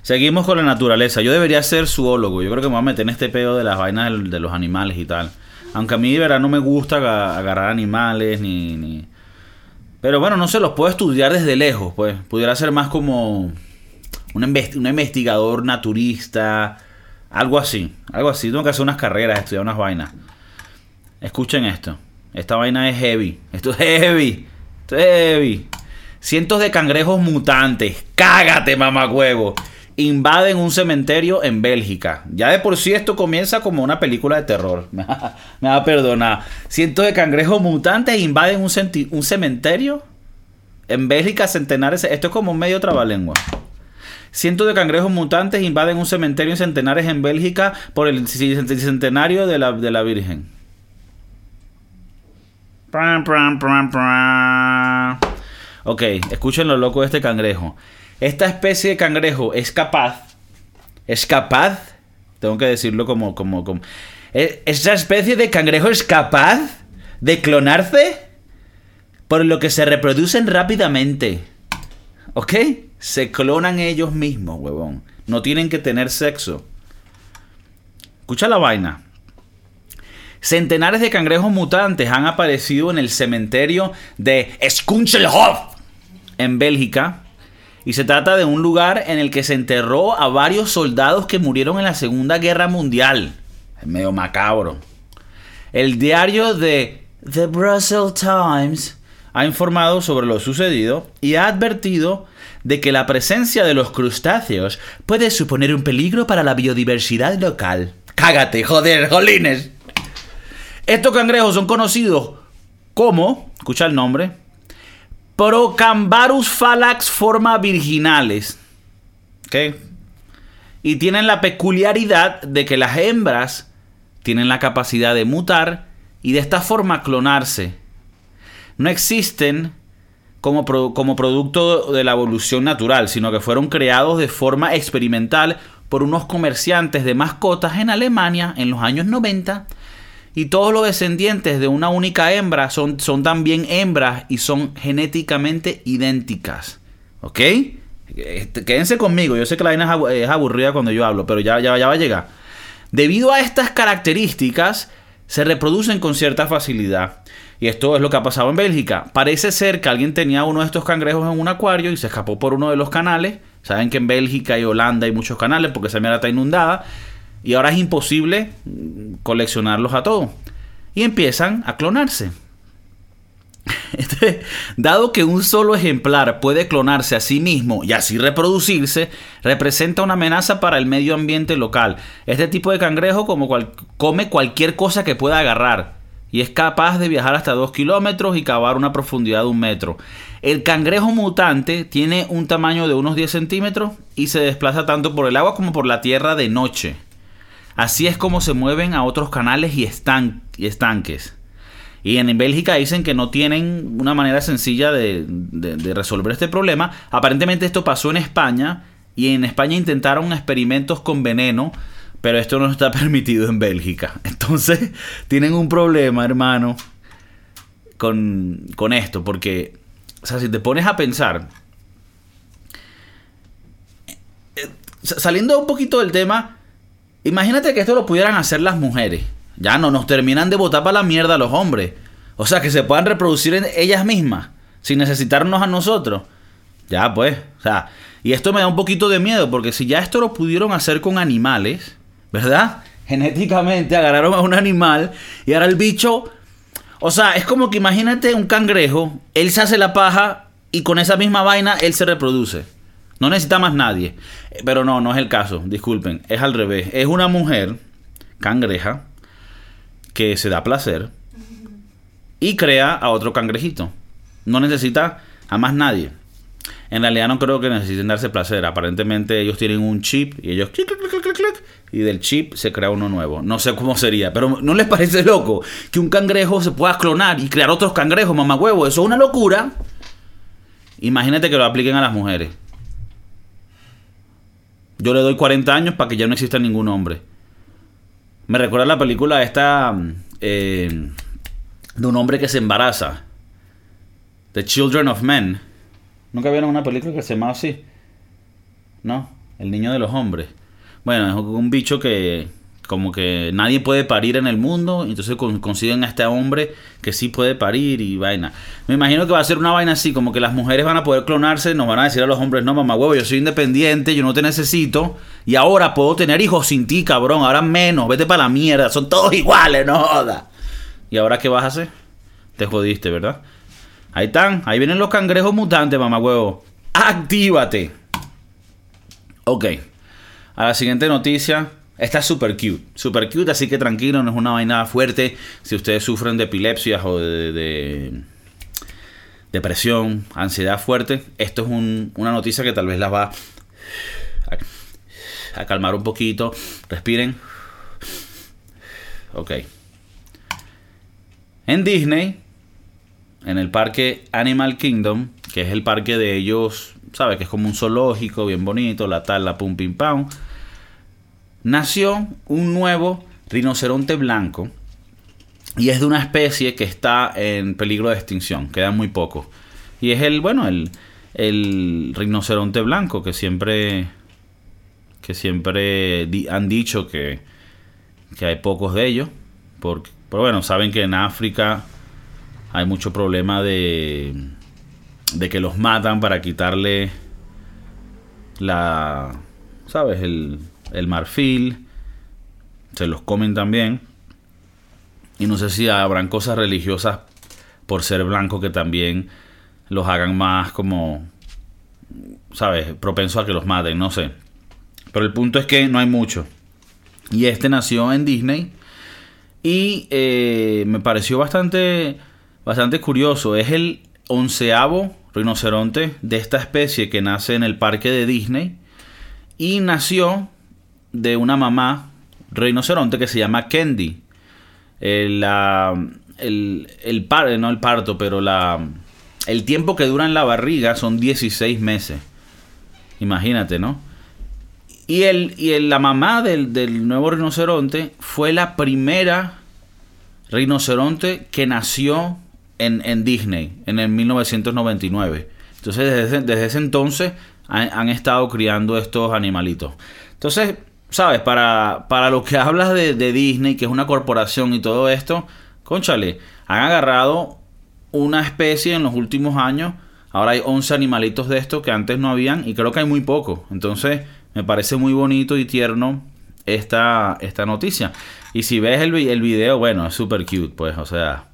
seguimos con la naturaleza. Yo debería ser zoólogo. Yo creo que me voy a meter en este pedo de las vainas de los animales y tal. Aunque a mí de verdad no me gusta aga- agarrar animales ni, ni... Pero bueno, no sé, los puedo estudiar desde lejos, pues. Pudiera ser más como un, un investigador naturista. Algo así. Algo así. Tengo que hacer unas carreras, estudiar unas vainas. Escuchen esto. Esta vaina es heavy. Esto es heavy. Esto es heavy. Cientos de cangrejos mutantes. Cágate, mamagüevo. Invaden un cementerio en Bélgica. Ya de por sí esto comienza como una película de terror. Me va, a perdonar. Cientos de cangrejos mutantes invaden un, un cementerio en Bélgica centenares. Esto es como medio trabalengua. Cientos de cangrejos mutantes invaden un cementerio en centenares en Bélgica por el centenario de la, de la Virgen. Ok, escuchen lo loco de este cangrejo. Esta especie de cangrejo es capaz. Es capaz. Tengo que decirlo como. como, como eh, esta especie de cangrejo es capaz de clonarse. Por lo que se reproducen rápidamente. ¿Ok? Se clonan ellos mismos, huevón. No tienen que tener sexo. Escucha la vaina. Centenares de cangrejos mutantes han aparecido en el cementerio de Schunkelhof en Bélgica. Y se trata de un lugar en el que se enterró a varios soldados que murieron en la Segunda Guerra Mundial. Es medio macabro. El diario de The Brussels Times ha informado sobre lo sucedido y ha advertido de que la presencia de los crustáceos puede suponer un peligro para la biodiversidad local. Cágate, joder, jolines. Estos cangrejos son conocidos como, escucha el nombre, Procambarus phalax forma virginales. ¿Ok? Y tienen la peculiaridad de que las hembras tienen la capacidad de mutar y de esta forma clonarse. No existen como, como producto de la evolución natural, sino que fueron creados de forma experimental por unos comerciantes de mascotas en Alemania en los años 90 y todos los descendientes de una única hembra son, son también hembras y son genéticamente idénticas. ¿Ok? Este, Quédense conmigo. Yo sé que la vaina es abu- es aburrida cuando yo hablo, pero ya, ya, ya va a llegar. Debido a estas características, se reproducen con cierta facilidad. Y esto es lo que ha pasado en Bélgica. Parece ser que alguien tenía uno de estos cangrejos en un acuario y se escapó por uno de los canales. Saben que en Bélgica y Holanda hay muchos canales porque esa mierda está inundada. Y ahora es imposible coleccionarlos a todos. Y empiezan a clonarse. Dado que un solo ejemplar puede clonarse a sí mismo y así reproducirse, representa una amenaza para el medio ambiente local. Este tipo de cangrejo como cual- come cualquier cosa que pueda agarrar y es capaz de viajar hasta 2 kilómetros y cavar una profundidad de un metro. El cangrejo mutante tiene un tamaño de unos 10 centímetros y se desplaza tanto por el agua como por la tierra de noche. Así es como se mueven a otros canales y, estan- estanques. Y en Bélgica dicen que no tienen una manera sencilla de, de- resolver este problema. Aparentemente esto pasó en España y en España intentaron experimentos con veneno, pero esto no está permitido en Bélgica. Entonces tienen un problema, hermano, con, con esto, porque, o sea, si te pones a pensar, eh, saliendo un poquito del tema, imagínate que esto lo pudieran hacer las mujeres. Ya no nos terminan de botar para la mierda los hombres. O sea, que se puedan reproducir en ellas mismas, sin necesitarnos a nosotros. Ya, pues, o sea, y esto me da un poquito de miedo, porque si ya esto lo pudieron hacer con animales, ¿verdad? Genéticamente agarraron a un animal y ahora el bicho, o sea, es como que imagínate un cangrejo, él se hace la paja y con esa misma vaina él se reproduce. No necesita más nadie. Eh, Pero no, no es el caso, disculpen, es al revés. Es una mujer cangreja que se da placer y crea a otro cangrejito. No necesita a más nadie. En realidad no creo que necesiten darse placer. Aparentemente ellos tienen un chip y ellos y del chip se crea uno nuevo. No sé cómo sería, pero ¿no les parece loco que un cangrejo se pueda clonar y crear otros cangrejos, mamá huevo? Eso es una locura. Imagínate que lo apliquen a las mujeres. Yo le doy 40 años para que ya no exista ningún hombre. Me recuerda la película esta eh, de un hombre que se embaraza. The Children of Men. ¿Nunca vieron una película que se llama así? ¿No? El niño de los hombres. Bueno, es un bicho que como que nadie puede parir en el mundo, entonces con- consiguen a este hombre que sí puede parir y vaina. Me imagino que va a ser una vaina así, como que las mujeres van a poder clonarse, nos van a decir a los hombres, no, mamá huevo, yo soy independiente, yo no te necesito, y ahora puedo tener hijos sin ti, cabrón, ahora menos, vete para la mierda, son todos iguales, no jodas. ¿Y ahora qué vas a hacer? Te jodiste, ¿verdad? Ahí están, ahí vienen los cangrejos mutantes, mamá huevo. Actívate. Ok. A la siguiente noticia. Esta es super cute. Super cute, así que tranquilo, no es una vaina fuerte. Si ustedes sufren de epilepsias o de, de depresión, ansiedad fuerte, esto es un- una noticia que tal vez las va a, a calmar un poquito. Respiren. Ok. En Disney, en el parque Animal Kingdom, que es el parque de ellos, ¿sabes? Que es como un zoológico bien bonito, la tal, la pum pim pam. Nació un nuevo rinoceronte blanco y es de una especie que está en peligro de extinción, quedan muy pocos. Y es el, bueno, el, el rinoceronte blanco que siempre, que siempre han dicho que, que hay pocos de ellos. Porque, pero bueno, saben que en África hay mucho problema de, de que los matan para quitarle la, ¿sabes? El, el marfil. Se los comen también. Y no sé si habrán cosas religiosas por ser blanco que también los hagan más como, ¿sabes? Propenso a que los maten, no sé. Pero el punto es que no hay mucho. Y este nació en Disney. Y eh, me pareció bastante, bastante curioso. Es el onceavo rinoceronte de esta especie que nace en el parque de Disney. Y nació de una mamá rinoceronte que se llama Candy. El, la- el, el par- no el parto, pero la, el tiempo que dura en la barriga son 16 meses. Imagínate, ¿no? Y, el, y el- la mamá del, del nuevo rinoceronte fue la primera rinoceronte que nació en, en Disney en el 1999. Entonces, desde, desde ese entonces han, han estado criando estos animalitos. Entonces, ¿sabes? Para, para lo que hablas de, de Disney, que es una corporación y todo esto, conchale, han agarrado una especie en los últimos años. Ahora hay 11 animalitos de estos que antes no habían y creo que hay muy pocos. Entonces, me parece muy bonito y tierno esta, esta noticia. Y si ves el, el video, bueno, es súper cute, pues, o sea,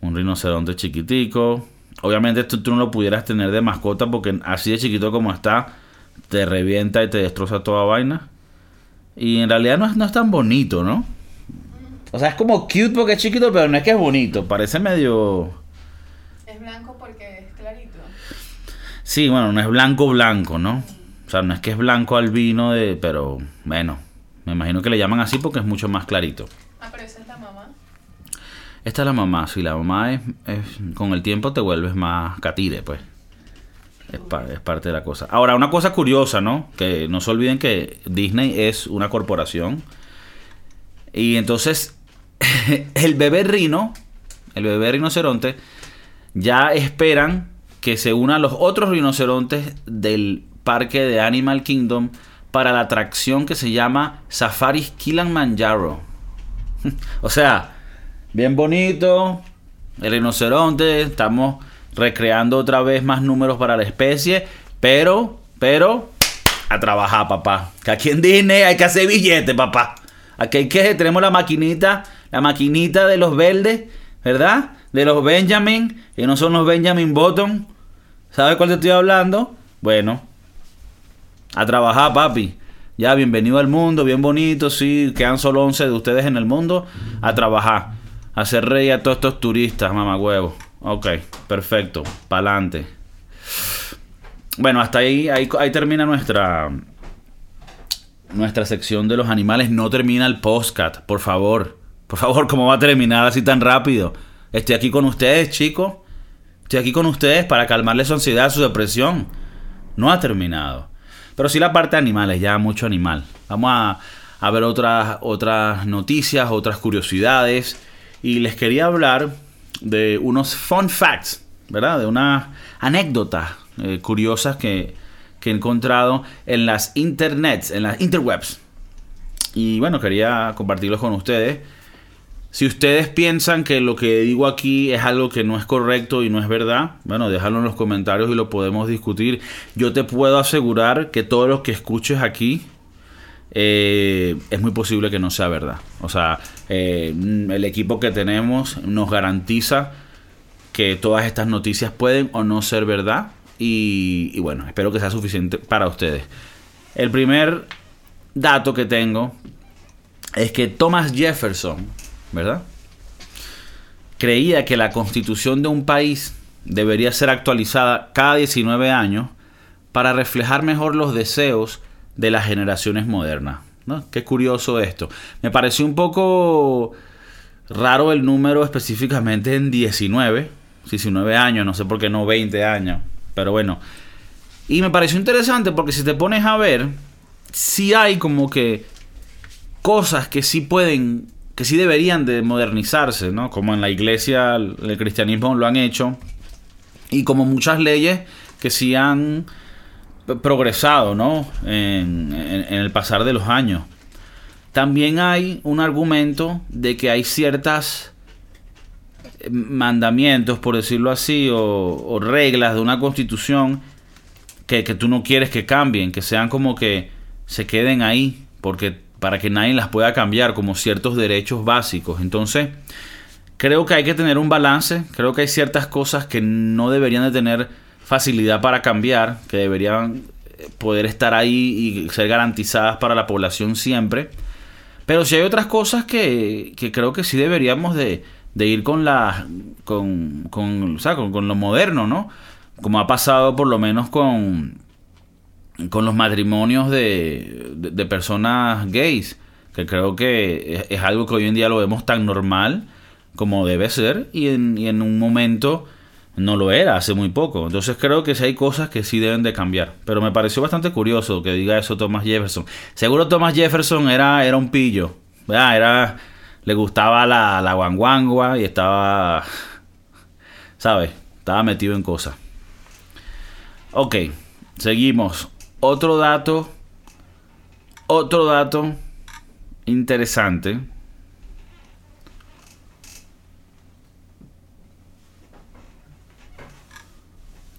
un rinoceronte chiquitico. Obviamente esto tú no lo pudieras tener de mascota porque así de chiquito como está, te revienta y te destroza toda vaina. Y en realidad no es, no es tan bonito, ¿no? O sea, es como cute porque es chiquito, pero no es que es bonito. Parece medio... Es blanco porque es clarito. Sí, bueno, no es blanco blanco, ¿no? O sea, no es que es blanco albino, de, pero bueno, me imagino que le llaman así porque es mucho más clarito. Ah, pero esa es la mamá. Esta es la mamá. Si la mamá es, es- con el tiempo te vuelves más catire, pues. Es, es parte de la cosa. Ahora, una cosa curiosa, ¿no? Que no se olviden que Disney es una corporación. Y entonces, el bebé rino, el bebé rinoceronte, ya esperan que se unan los otros rinocerontes del parque de Animal Kingdom para la atracción que se llama Safari Kilimanjaro. o sea, bien bonito, el rinoceronte, estamos recreando otra vez más números para la especie, pero, pero, a trabajar, papá. Que aquí en Disney hay que hacer billetes, papá. Aquí hay que, tenemos la maquinita, la maquinita de los verdes, ¿verdad? De los Benjamin, y no son los Benjamin Button. ¿Sabes cuál te estoy hablando? Bueno, a trabajar, papi. Ya, bienvenido al mundo, bien bonito, sí, quedan solo 11 de ustedes en el mundo. A trabajar, a hacer reír a todos estos turistas, mamá huevo. Ok, perfecto, pa'lante. Bueno, hasta ahí, ahí, termina nuestra nuestra sección de los animales. No termina el postcat, por favor. Por favor, ¿cómo va a terminar así tan rápido? Estoy aquí con ustedes, chicos. Estoy aquí con ustedes para calmarles su ansiedad, su depresión. No ha terminado. Pero sí la parte de animales, ya mucho animal. Vamos a, a ver otras, otras noticias, otras curiosidades. Y les quería hablar de unos fun facts, ¿verdad? De unas anécdotas eh, curiosas que, que he encontrado en las internets, en las interwebs. Y bueno, quería compartirlos con ustedes. Si ustedes piensan que lo que digo aquí es algo que no es correcto y no es verdad, bueno, déjalo en los comentarios y lo podemos discutir. Yo te puedo asegurar que todo lo que escuches aquí eh, es muy posible que no sea verdad. O sea, eh, el equipo que tenemos nos garantiza que todas estas noticias pueden o no ser verdad. Y, y bueno, espero que sea suficiente para ustedes. El primer dato que tengo es que Thomas Jefferson, ¿verdad? Creía que la constitución de un país debería ser actualizada cada 19 años para reflejar mejor los deseos de las generaciones modernas. ¿No? Qué curioso esto. Me pareció un poco raro el número específicamente en 19, 19 años, no sé por qué no 20 años, pero bueno. Y me pareció interesante porque si te pones a ver, sí hay como que cosas que sí pueden, que sí deberían de modernizarse, ¿no? Como en la iglesia, el cristianismo lo han hecho. Y como muchas leyes que sí han progresado, ¿no? En, el pasar de los años. También hay un argumento de que hay ciertas mandamientos, por decirlo así, o, o reglas de una constitución que, que, tú no quieres que cambien, que sean como que se queden ahí, porque para que nadie las pueda cambiar, como ciertos derechos básicos. Entonces, creo que hay que tener un balance, creo que hay ciertas cosas que no deberían de tener facilidad para cambiar, que deberían poder estar ahí y ser garantizadas para la población siempre. Pero si hay otras cosas que, que creo que sí deberíamos de, de ir con la con, con, o sea, con, con, lo moderno, ¿no? Como ha pasado por lo menos con, con los matrimonios de, de, de personas gays, que creo que es, es, algo que hoy en día lo vemos tan normal como debe ser y en, y en un momento no lo era hace muy poco. Entonces creo que sí hay cosas que sí deben de cambiar. Pero me pareció bastante curioso que diga eso Thomas Jefferson. Seguro Thomas Jefferson era, era un pillo. Era, le gustaba la, la guanguangua y estaba, ¿sabes? Estaba metido en cosas. Ok, seguimos. Otro dato, otro dato interesante.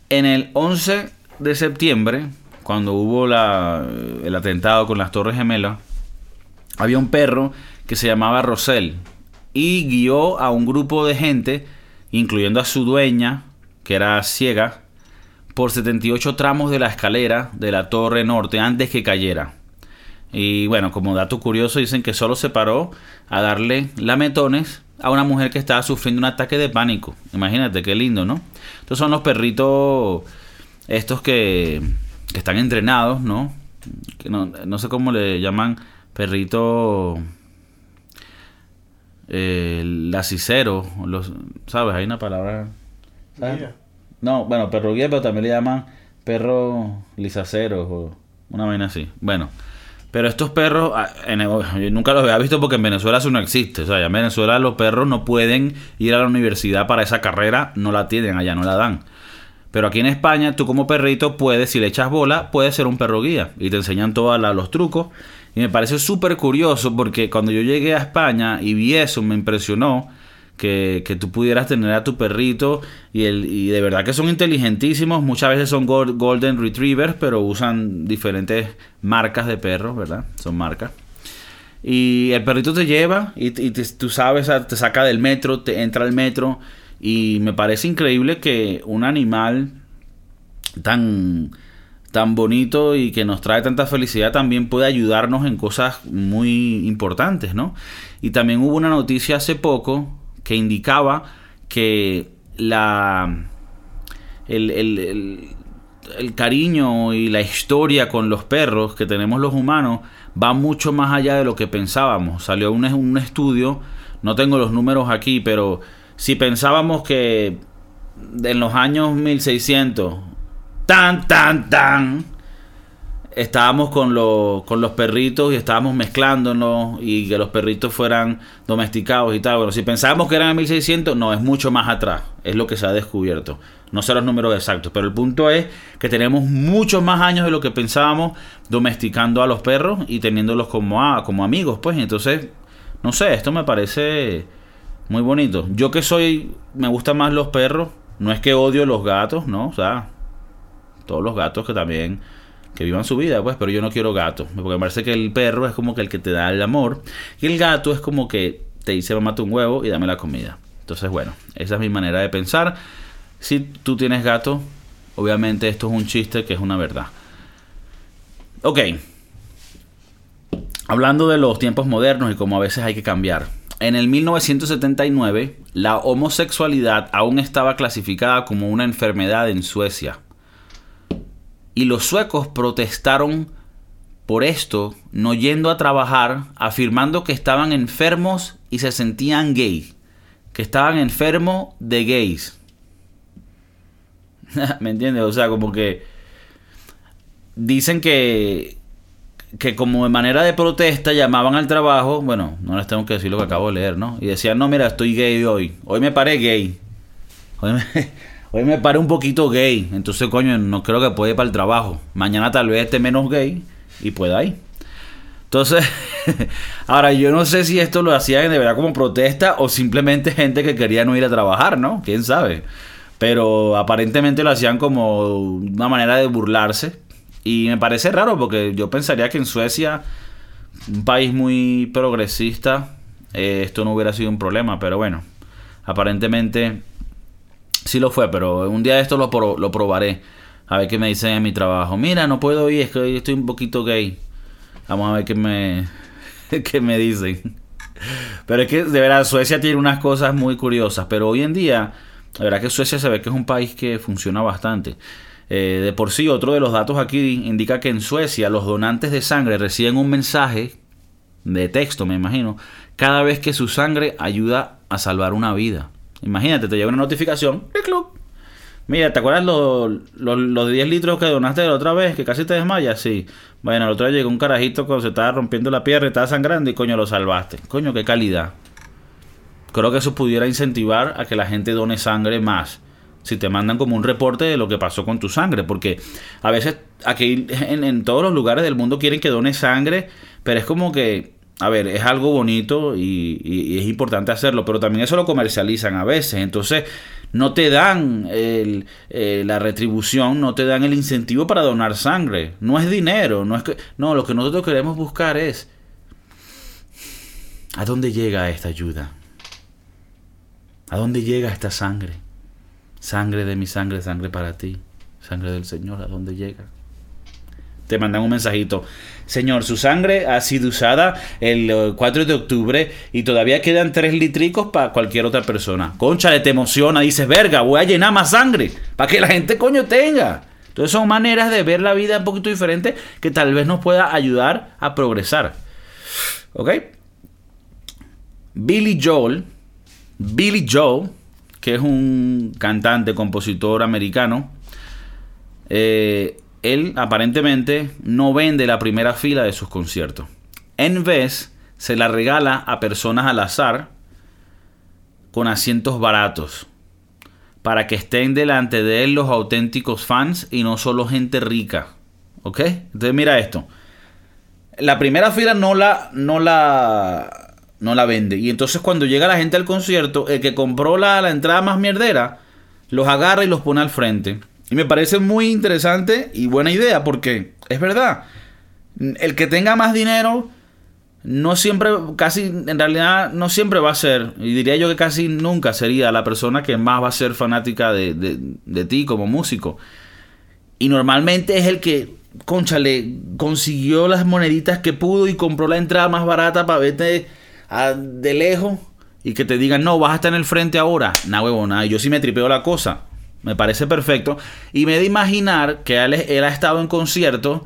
En el 11 de septiembre, cuando hubo el atentado con las Torres Gemelas, había un perro que se llamaba Rosel y guió a un grupo de gente, incluyendo a su dueña, que era ciega, por 78 tramos de la escalera de la Torre Norte antes que cayera. Y bueno, como dato curioso, dicen que solo se paró a darle lametones a una mujer que estaba sufriendo un ataque de pánico. Imagínate, qué lindo, ¿no? Estos son los perritos, estos que, que están entrenados, ¿no? Que no, no sé cómo le llaman, perrito... eh, los, ¿sabes? Hay una palabra. ¿sabes? No, bueno, perro guía, pero también le llaman perro lisaceros o una vaina así. Bueno, pero estos perros, ah, yo nunca los había visto porque en Venezuela eso no existe. O sea, en Venezuela los perros no pueden ir a la universidad para esa carrera, no la tienen, allá no la dan. Pero aquí en España, tú como perrito puedes, si le echas bola, puedes ser un perro guía. Y te enseñan todos los trucos. Y me parece súper curioso porque cuando yo llegué a España y vi eso, me impresionó que, que tú pudieras tener a tu perrito. Y, el, y de verdad que son inteligentísimos. Muchas veces son gol- Golden Retrievers, pero usan diferentes marcas de perros, ¿verdad? Son marcas. Y el perrito te lleva y, y te- tú sabes, te saca del metro, te entra al metro. Y me parece increíble que un animal tan, tan bonito y que nos trae tanta felicidad también puede ayudarnos en cosas muy importantes, ¿no? Y también hubo una noticia hace poco que indicaba que la el, el- el- cariño y la historia con los perros que tenemos los humanos va mucho más allá de lo que pensábamos. Salió un, un estudio, no tengo los números aquí, pero si pensábamos que en los años 1600, tan, tan, tan, estábamos con, los con los perritos y estábamos mezclándonos y que los perritos fueran domesticados y tal. Bueno, si pensábamos que eran en 1600, no, es mucho más atrás, es lo que se ha descubierto. No sé los números exactos, pero el punto es que tenemos muchos más años de lo que pensábamos domesticando a los perros y teniéndolos como, a- como amigos, pues. Entonces, no sé, esto me parece muy bonito. Yo que soy, me gustan más los perros, no es que odio los gatos, ¿no? O sea, todos los gatos que también que vivan su vida, pues, pero yo no quiero gatos, porque me parece que el perro es como que el que te da el amor y el gato es como que te dice mamá un huevo y dame la comida. Entonces, bueno, esa es mi manera de pensar. Si tú tienes gato, obviamente esto es un chiste que es una verdad. Ok. Hablando de los tiempos modernos y cómo a veces hay que cambiar. En el 1979, la homosexualidad aún estaba clasificada como una enfermedad en Suecia. Y los suecos protestaron por esto, no yendo a trabajar, afirmando que estaban enfermos y se sentían gay. Que estaban enfermos de gays. ¿Me entiendes? O sea, como que dicen que que como de manera de protesta llamaban al trabajo, bueno, no les tengo que decir lo que acabo de leer, ¿no? Y decían, no, mira, estoy gay hoy. Hoy me paré gay. Hoy me, hoy me paré un poquito gay. Entonces, coño, no creo que pueda ir para el trabajo. Mañana tal vez esté menos gay y pueda ir. Entonces, ahora yo no sé si esto lo hacían de verdad como protesta o simplemente gente que quería no ir a trabajar, ¿no? ¿Quién sabe? Pero aparentemente lo hacían como una manera de burlarse. Y me parece raro porque yo pensaría que en Suecia, un país muy progresista, eh, esto no hubiera sido un problema. Pero bueno, aparentemente sí lo fue. Pero un día esto lo, pro- lo probaré. A ver qué me dicen en mi trabajo. Mira, no puedo ir, es que estoy un poquito gay. Vamos a ver qué me, qué me dicen. Pero es que de verdad Suecia tiene unas cosas muy curiosas. Pero hoy en día, la verdad que Suecia se ve que es un país que funciona bastante. Eh, de por sí, otro de los datos aquí indica que en Suecia los donantes de sangre reciben un mensaje de texto, me imagino, cada vez que su sangre ayuda a salvar una vida. Imagínate, te llega una notificación. Mira, ¿te acuerdas los, los, los 10 litros que donaste la otra vez? Que casi te desmayas, sí. Bueno, el otro día llegó un carajito cuando se estaba rompiendo la pierna y estaba sangrando y coño lo salvaste. Coño, qué calidad. Creo que eso pudiera incentivar a que la gente done sangre más. Si te mandan como un reporte de lo que pasó con tu sangre. Porque a veces aquí en, en todos los lugares del mundo quieren que dones sangre. Pero es como que, a ver, es algo bonito y, es importante hacerlo. Pero también eso lo comercializan a veces. Entonces no te dan eh, la retribución, no te dan el incentivo para donar sangre. No es dinero. No, es que, no, lo que nosotros queremos buscar es... ¿A dónde llega esta ayuda? ¿A dónde llega esta sangre? Sangre de mi sangre, sangre para ti. Sangre del Señor, ¿a dónde llega? Te mandan un mensajito. Señor, su sangre ha sido usada el eh, 4 de octubre y todavía quedan 3 litricos para cualquier otra persona. Concha, te emociona, dices, verga, voy a llenar más sangre para que la gente coño tenga. Entonces son maneras de ver la vida un poquito diferente que tal vez nos pueda ayudar a progresar. ¿Ok? Billy Joel, Billy Joel, que es un cantante, compositor americano, eh, él aparentemente no vende la primera fila de sus conciertos. En vez, se la regala a personas al azar con asientos baratos para que estén delante de él los auténticos fans y no solo gente rica. ¿Ok? Entonces mira esto. La primera fila no la, no la, no la vende. Y entonces cuando llega la gente al concierto, el que compró la, la entrada más mierdera, los agarra y los pone al frente. Y me parece muy interesante y buena idea porque es verdad. El que tenga más dinero no siempre, casi, en realidad no siempre va a ser, y diría yo que casi nunca sería la persona que más va a ser fanática de, de, ti como músico. Y normalmente es el que, conchale, consiguió las moneditas que pudo y compró la entrada más barata para verte de lejos y que te digan, no, vas a estar en el frente ahora. Nah, huevona, yo sí me tripeo la cosa. Me parece perfecto. Y me de imaginar que él, él ha estado en conciertos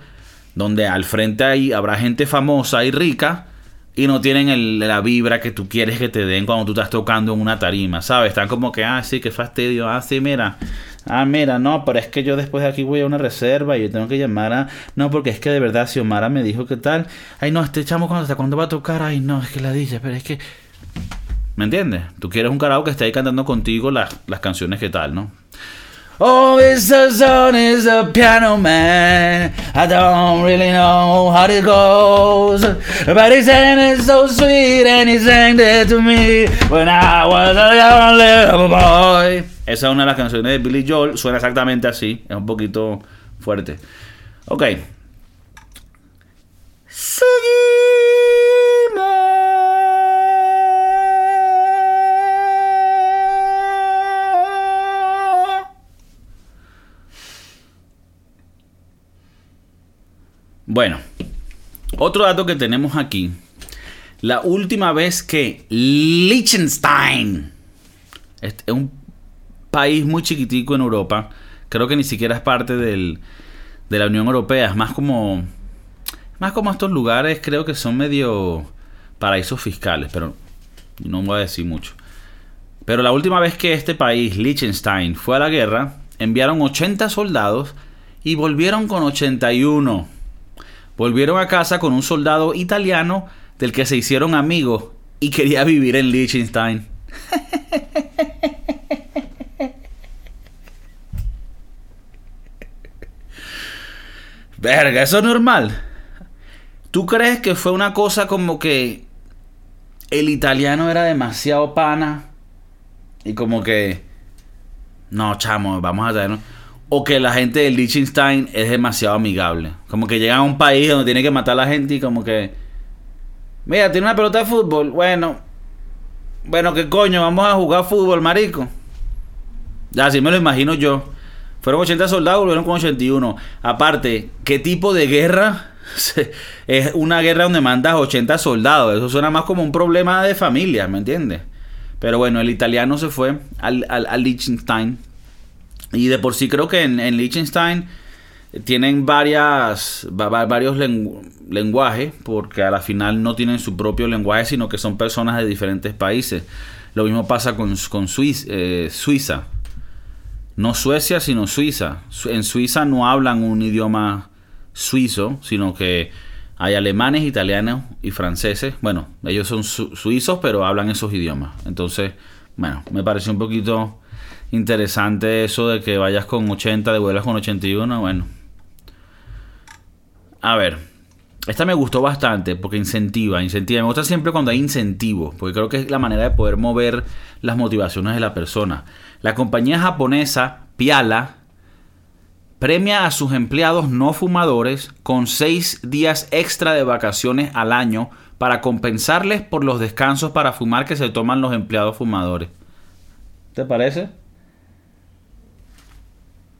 donde al frente ahí habrá gente famosa y rica y no tienen la vibra que tú quieres que te den cuando tú estás tocando en una tarima, ¿sabes? Están como que, ah, sí, qué fastidio, ah, sí, mira, ah, mira, no, pero es que yo después de aquí voy a una reserva y yo tengo que llamar a, no, porque es que de verdad Xiomara me dijo que tal, ay, no, este chamo hasta cuándo va a tocar, ay, no, es que la dice, pero es que, ¿me entiendes? Tú quieres un carajo que esté ahí cantando contigo las, las canciones que tal, ¿no? Oh, the son is a piano man. I don't really know how it goes. But he sang it so sweet and he sang it to me when I was a young little boy. Esa es una de las canciones de Billy Joel. Suena exactamente así. Es un poquito fuerte. Ok. Bueno, otro dato que tenemos aquí. La última vez que Liechtenstein, es un país muy chiquitico en Europa, creo que ni siquiera es parte de la Unión Europea, es más como, más como estos lugares, creo que son medio paraísos fiscales, pero no voy a decir mucho. Pero la última vez que este país, Liechtenstein, fue a la guerra, enviaron 80 soldados y volvieron con 81 volvieron a casa con un soldado italiano del que se hicieron amigos y quería vivir en Liechtenstein. Verga, eso es normal. ¿Tú crees que fue una cosa como que el italiano era demasiado pana? Y como que... No, chamo, vamos a ver o que la gente de Liechtenstein es demasiado amigable. Como que llegan a un país donde tiene que matar a la gente y como que... Mira, tiene una pelota de fútbol. Bueno. Bueno, ¿qué coño? Vamos a jugar fútbol, marico. Así me lo imagino yo. Fueron 80 soldados, volvieron con 81. Aparte, ¿qué tipo de guerra? es una guerra donde mandas 80 soldados. Eso suena más como un problema de familia, ¿me entiendes? Pero bueno, el italiano se fue al, al, al Liechtenstein y de por sí creo que en, en Liechtenstein tienen varias, varios lenguajes, porque a la final no tienen su propio lenguaje, sino que son personas de diferentes países. Lo mismo pasa con, con eh, Suiza. No Suecia, sino Suiza. En Suiza no hablan un idioma suizo, sino que hay alemanes, italianos y franceses. Bueno, ellos son suizos, pero hablan esos idiomas. Entonces, bueno, me parece un poquito interesante eso de que vayas con 80, devuelvas con 81, bueno. A ver, esta me gustó bastante porque incentiva, incentiva. Me gusta siempre cuando hay incentivo, porque creo que es la manera de poder mover las motivaciones de la persona. La compañía japonesa Piala premia a sus empleados no fumadores con 6 días extra de vacaciones al año para compensarles por los descansos para fumar que se toman los empleados fumadores. ¿Te parece?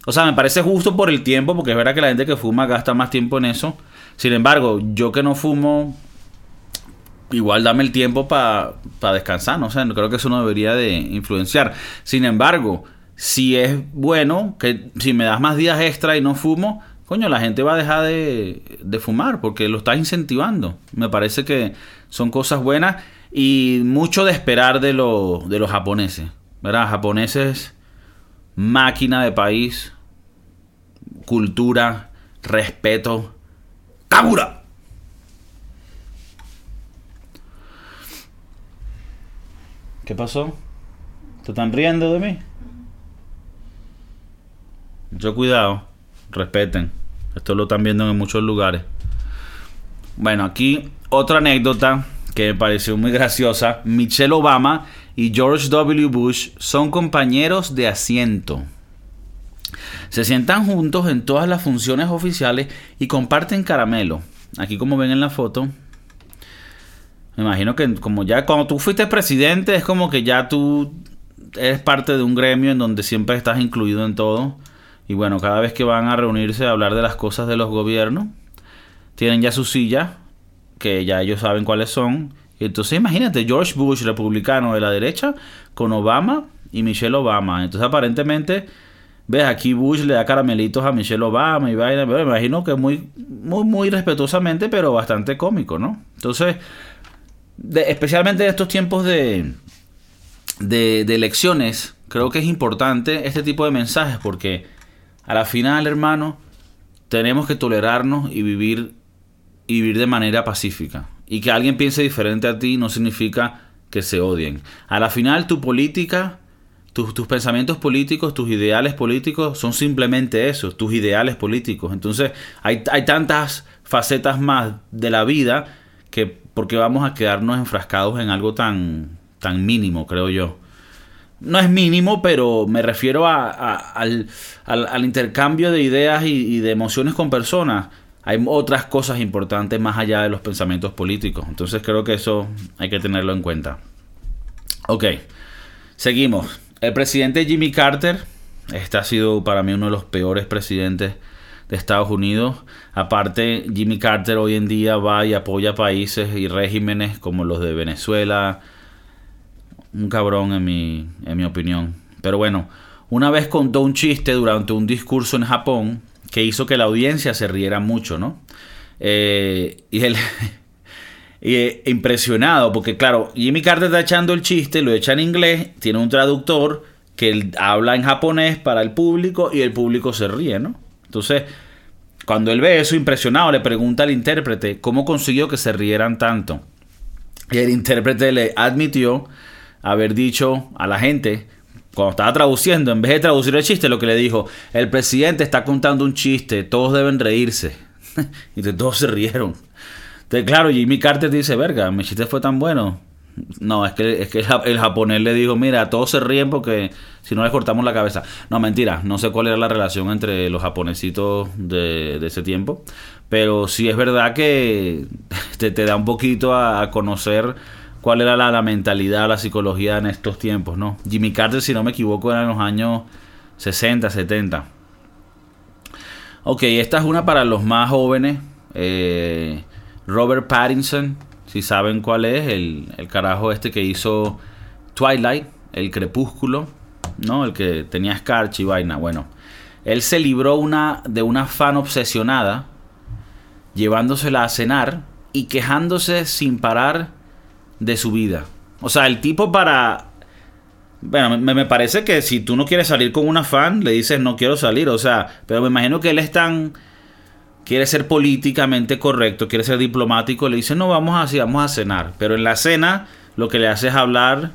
O sea, me parece justo por el tiempo, porque es verdad que la gente que fuma gasta más tiempo en eso. Sin embargo, yo que no fumo, igual dame el tiempo para descansar, ¿no? O sea, creo que eso no debería de influenciar. Sin embargo, si es bueno, que si me das más días extra y no fumo, coño, la gente va a dejar de, de fumar porque lo estás incentivando. Me parece que son cosas buenas y mucho de esperar de, lo, de los japoneses. ¿Verdad? Japoneses, máquina de país, cultura, respeto. ¡Kabura! ¿Qué pasó? ¿Te están riendo de mí? Mucho cuidado, respeten. Esto lo están viendo en muchos lugares. Bueno, aquí otra anécdota que me pareció muy graciosa. Michelle Obama y George W. Bush son compañeros de asiento. Se sientan juntos en todas las funciones oficiales y comparten caramelo. Aquí como ven en la foto, me imagino que como ya cuando tú fuiste presidente es como que ya tú eres parte de un gremio en donde siempre estás incluido en todo. Y bueno, cada vez que van a reunirse a hablar de las cosas de los gobiernos, tienen ya su silla, que ya ellos saben cuáles son. Entonces imagínate, George Bush, republicano de la derecha, con Obama y Michelle Obama. Entonces aparentemente, ves, aquí Bush le da caramelitos a Michelle Obama y vaina. me imagino que muy, muy, muy respetuosamente, pero bastante cómico, ¿no? Entonces, especialmente en estos tiempos de, de, elecciones, creo que es importante este tipo de mensajes porque a la final, hermano, tenemos que tolerarnos y vivir, y vivir de manera pacífica. Y que alguien piense diferente a ti no significa que se odien. A la final, tu política, tus, tus pensamientos políticos, tus ideales políticos son simplemente eso, tus ideales políticos. Entonces, hay, hay tantas facetas más de la vida que porque vamos a quedarnos enfrascados en algo tan, tan mínimo, creo yo. No es mínimo, pero me refiero a, al, intercambio de ideas y, de emociones con personas. Hay otras cosas importantes más allá de los pensamientos políticos. Entonces creo que eso hay que tenerlo en cuenta. Ok, seguimos. El presidente Jimmy Carter, este ha sido para mí uno de los peores presidentes de Estados Unidos. Aparte, Jimmy Carter hoy en día va y apoya países y regímenes como los de Venezuela. Un cabrón en mi, en mi opinión. Pero bueno, una vez contó un chiste durante un discurso en Japón que hizo que la audiencia se riera mucho, ¿no? Eh, y él... eh, impresionado, porque claro, Jimmy Carter está echando el chiste, lo echa en inglés, tiene un traductor que habla en japonés para el público y el público se ríe, ¿no? Entonces, cuando él ve eso impresionado, le pregunta al intérprete cómo consiguió que se rieran tanto. Y el intérprete le admitió haber dicho a la gente, cuando estaba traduciendo, en vez de traducir el chiste, lo que le dijo, el presidente está contando un chiste, todos deben reírse. y todos se rieron. Claro, Jimmy Carter dice, verga, mi chiste fue tan bueno no, es que, es que el japonés le dijo, mira, todos se ríen porque si no les cortamos la cabeza. No, mentira, no sé cuál era la relación entre los japonesitos de, ese tiempo, pero sí es verdad que te, te da un poquito a, conocer cuál era la, mentalidad, la psicología en estos tiempos, ¿no? Jimmy Carter, si no me equivoco, era en los años 60, 70. Ok, esta es una para los más jóvenes. Eh, Robert Pattinson si saben cuál es, el, carajo este que hizo Twilight, el crepúsculo, ¿no? El que tenía Scarch y vaina. Bueno, él se libró una, de una fan obsesionada, llevándosela a cenar y quejándose sin parar de su vida. O sea, el tipo para... Bueno, me, parece que si tú no quieres salir con una fan, le dices no quiero salir. O sea, pero me imagino que él es tan quiere ser políticamente correcto, quiere ser diplomático, le dice, no, vamos así, vamos a cenar. Pero en la cena lo que le hace es hablar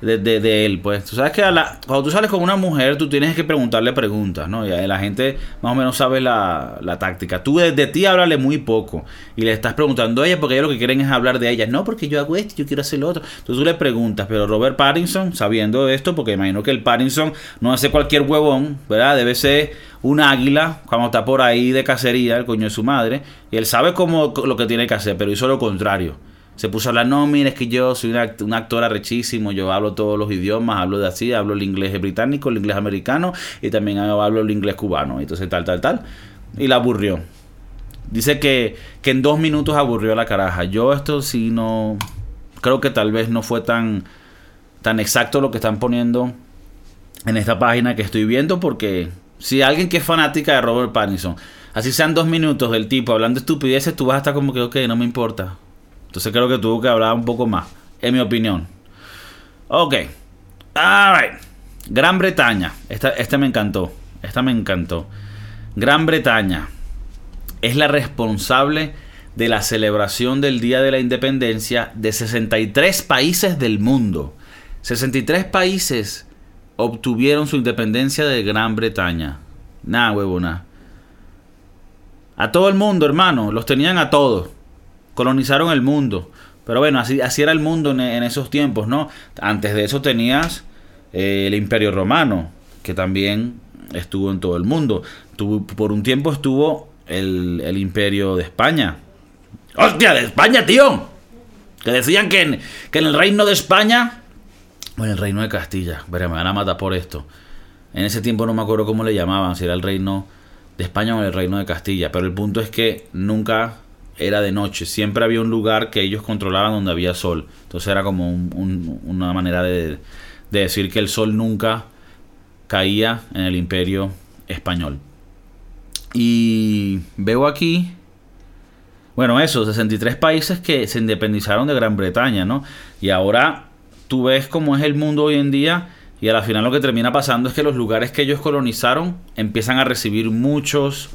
de, de, él, pues. Tú sabes que cuando tú sales con una mujer, tú tienes que preguntarle preguntas, ¿no? Y la gente más o menos sabe la, la táctica. Tú de, ti háblale muy poco y le estás preguntando a ella porque ellos lo que quieren es hablar de ella. No, porque yo hago esto, yo quiero hacer lo otro. Entonces tú le preguntas, pero Robert Pattinson, sabiendo esto, porque imagino que el Pattinson no hace cualquier huevón, ¿verdad? Debe ser un águila cuando está por ahí de cacería, el coño de su madre, y él sabe cómo lo que tiene que hacer, pero hizo lo contrario se puso a hablar, no, mire, es que yo soy un actor arrechísimo, yo hablo todos los idiomas, hablo de así, hablo el inglés británico, el inglés americano y también hablo el inglés cubano, entonces tal, tal, tal. Y la aburrió. Dice que, que en dos minutos aburrió a la caraja. Yo esto sí no, creo que tal vez no fue tan, tan exacto lo que están poniendo en esta página que estoy viendo porque si alguien que es fanática de Robert Pattinson así sean dos minutos del tipo hablando estupideces, tú vas a estar como que, ok, no me importa. Entonces creo que tuvo que hablar un poco más, en mi opinión. Ok. Alright. Gran Bretaña. Esta, esta me encantó. Esta me encantó. Gran Bretaña es la responsable de la celebración del Día de la Independencia de 63 países del mundo. 63 países obtuvieron su independencia de Gran Bretaña. Nada, huevona. A todo el mundo, hermano. Los tenían a todos. Colonizaron el mundo. Pero bueno, así, así era el mundo en, esos tiempos, ¿no? Antes de eso tenías eh, el Imperio Romano, que también estuvo en todo el mundo. por un tiempo estuvo el, el Imperio de España. ¡Hostia, de España, tío! Que decían que en, que en el reino de España bueno, el reino de Castilla. Pero me van a matar por esto. En ese tiempo no me acuerdo cómo le llamaban, si era el reino de España o el reino de Castilla. Pero el punto es que nunca era de noche. Siempre había un lugar que ellos controlaban donde había sol. Entonces era como una manera de, de decir que el sol nunca caía en el imperio español. Y veo aquí, bueno, eso, 63 países que se independizaron de Gran Bretaña, ¿no? Y ahora tú ves cómo es el mundo hoy en día y a la final lo que termina pasando es que los lugares que ellos colonizaron empiezan a recibir muchos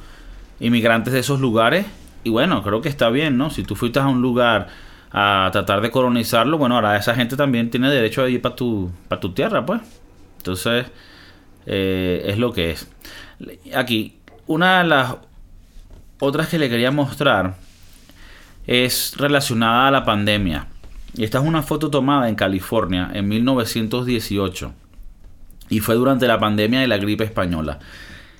inmigrantes de esos lugares y bueno, creo que está bien, ¿no? Si tú fuiste a un lugar a tratar de colonizarlo, bueno, ahora esa gente también tiene derecho a ir para tu, para tu tierra, pues. Entonces, eh, es lo que es. Aquí, una de las otras que le quería mostrar es relacionada a la pandemia. Y esta es una foto tomada en California en 1918. Y fue durante la pandemia de la gripe española.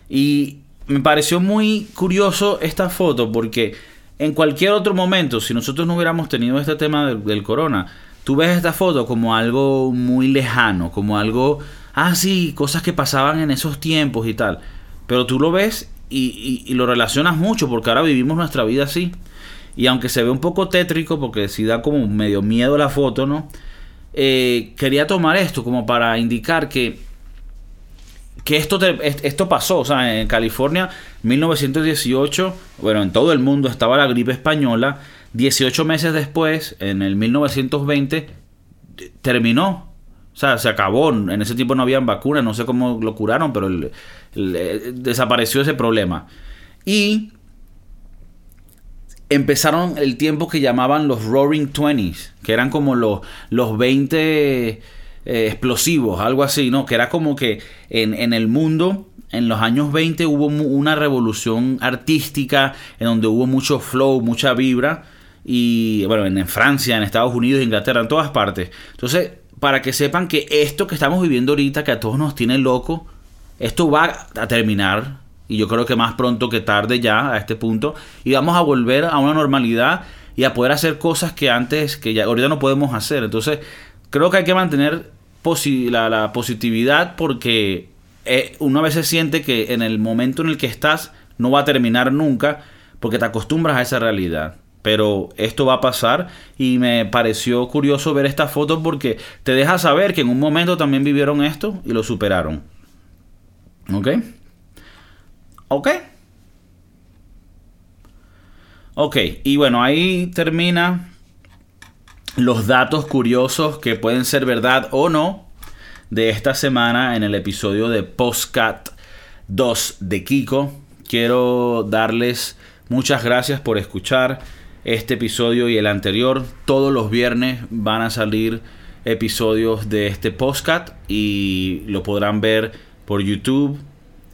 Y me pareció muy curioso esta foto porque en cualquier otro momento, si nosotros no hubiéramos tenido este tema del, corona, tú ves esta foto como algo muy lejano, como algo, ah, sí, cosas que pasaban en esos tiempos y tal. Pero tú lo ves y, y lo relacionas mucho porque ahora vivimos nuestra vida así. Y aunque se ve un poco tétrico, porque si da como medio miedo la foto, ¿no? Eh, quería tomar esto como para indicar que, que esto, esto pasó. O sea, en California, 1918, bueno, en todo el mundo estaba la gripe española. 18 meses después, en el 1920, terminó. O sea, se acabó. En ese tiempo no había vacunas, no sé cómo lo curaron, pero desapareció ese problema. Y empezaron el tiempo que llamaban los Roaring Twenties, que eran como los, los 20 eh, explosivos, algo así, ¿no? Que era como que en, en, el mundo, en los años 20 hubo una revolución artística, en donde hubo mucho flow, mucha vibra, y bueno, en, Francia, en Estados Unidos, Inglaterra, en todas partes. Entonces, para que sepan que esto que estamos viviendo ahorita, que a todos nos tiene loco, esto va a terminar y yo creo que más pronto que tarde ya a este punto y vamos a volver a una normalidad y a poder hacer cosas que antes, que ya ahorita no podemos hacer. Entonces, creo que hay que mantener la, positividad porque eh, uno a veces siente que en el momento en el que estás no va a terminar nunca porque te acostumbras a esa realidad. Pero esto va a pasar y me pareció curioso ver esta foto porque te deja saber que en un momento también vivieron esto y lo superaron. ¿Ok? ¿Ok? Ok, y bueno, ahí termina los datos curiosos que pueden ser verdad o no de esta semana en el episodio de Postcat 2 de Kiko. Quiero darles muchas gracias por escuchar este episodio y el anterior. Todos los viernes van a salir episodios de este Postcat y lo podrán ver por YouTube,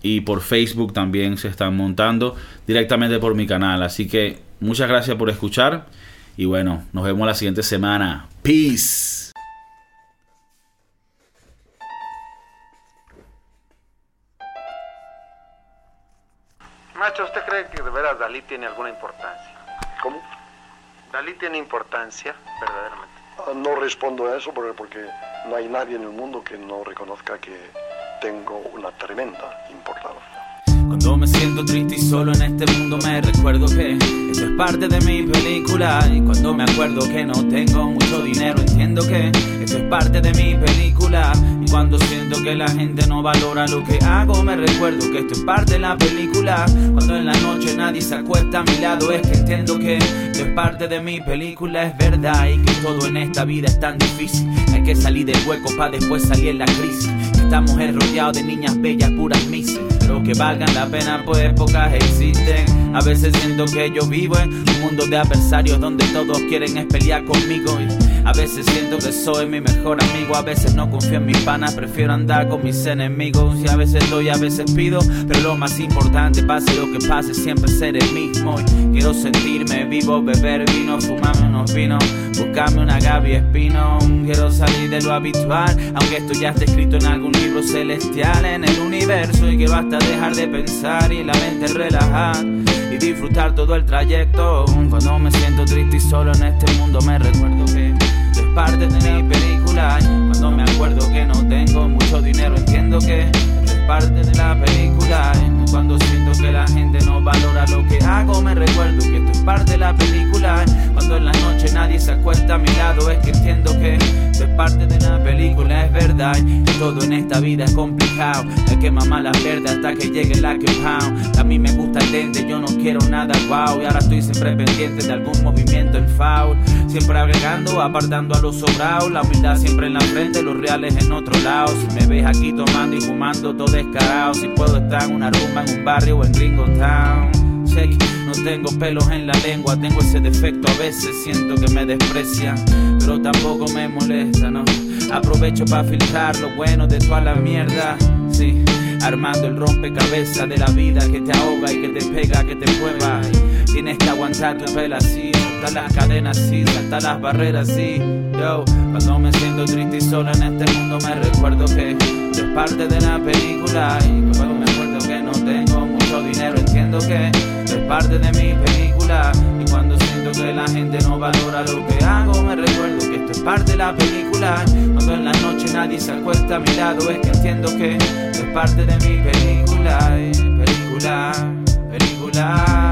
y por Facebook también se están montando directamente por mi canal. Así que muchas gracias por escuchar y bueno, nos vemos la siguiente semana. Peace. Macho, ¿usted cree que de veras Dalí tiene alguna importancia? ¿Cómo? ¿Dalí tiene importancia, verdaderamente? Ah, no respondo a eso porque no hay nadie en el mundo que no reconozca que tengo una tremenda importancia. Cuando me siento triste y solo en este mundo me recuerdo que esto es parte de mi película. Y cuando me acuerdo que no tengo mucho dinero, entiendo que esto es parte de mi película. Y cuando siento que la gente no valora lo que hago, me recuerdo que esto es parte de la película. Cuando en la noche nadie se acuesta a mi lado, es que entiendo que esto es parte de mi película. Es verdad y que todo en esta vida es tan difícil. Hay que salir del hueco para después salir en la crisis. Estamos rodeados de niñas bellas, puras mises que valgan la pena, pues pocas existen. A veces siento que yo vivo en un mundo de adversarios donde todos quieren es pelear conmigo. Y a veces siento que soy mi mejor amigo, a veces no confío en mis panas, prefiero andar con mis enemigos. Y a veces doy, a veces pido, pero lo más importante, pase lo que pase, siempre ser el mismo. Y quiero sentirme vivo, beber vino, fumarme unos vinos, buscarme una Gaby Espino. Quiero salir de lo habitual, aunque esto ya está escrito en algún libro celestial en el universo y que basta dejar de pensar y la mente relajar y disfrutar todo el trayecto. Cuando me siento triste y solo en este mundo me recuerdo que es parte de mi película. Cuando me acuerdo que no tengo mucho dinero entiendo que parte de la película. Cuando siento que la gente no valora lo que hago me recuerdo que esto es parte de la película. Cuando en la noche nadie se acuesta a mi lado es que entiendo que esto es parte de la película. Es verdad todo en esta vida es complicado. Hay que mamar la verde hasta que llegue la que A mí me gusta el lente, yo no quiero nada wow. Y ahora estoy siempre pendiente de algún movimiento en foul. Siempre agregando, apartando a los sobrados. La humildad siempre en la frente, los reales en otro lado. Si me ves aquí tomando y fumando todo descarado. Si puedo estar en una rumba en un barrio o en Gringo Town. no tengo pelos en la lengua, tengo ese defecto a veces, siento que me desprecian, pero tampoco me molesta, no. Aprovecho para filtrar lo bueno de toda la mierda, sí. Armando el rompecabezas de la vida que te ahoga y que te pega, que te mueva. tienes que aguantar tu pela así, saltar las cadenas así, saltar las barreras así. Yo, cuando me siento triste y solo en este mundo me recuerdo que es parte de la película. Y cuando me acuerdo que no tengo mucho dinero, entiendo que es parte de mi película. Y cuando siento que la gente no valora lo que hago, me recuerdo que esto es parte de la película. Cuando en la noche nadie se acuesta a mi lado, es que entiendo que es parte de mi película. Película, película.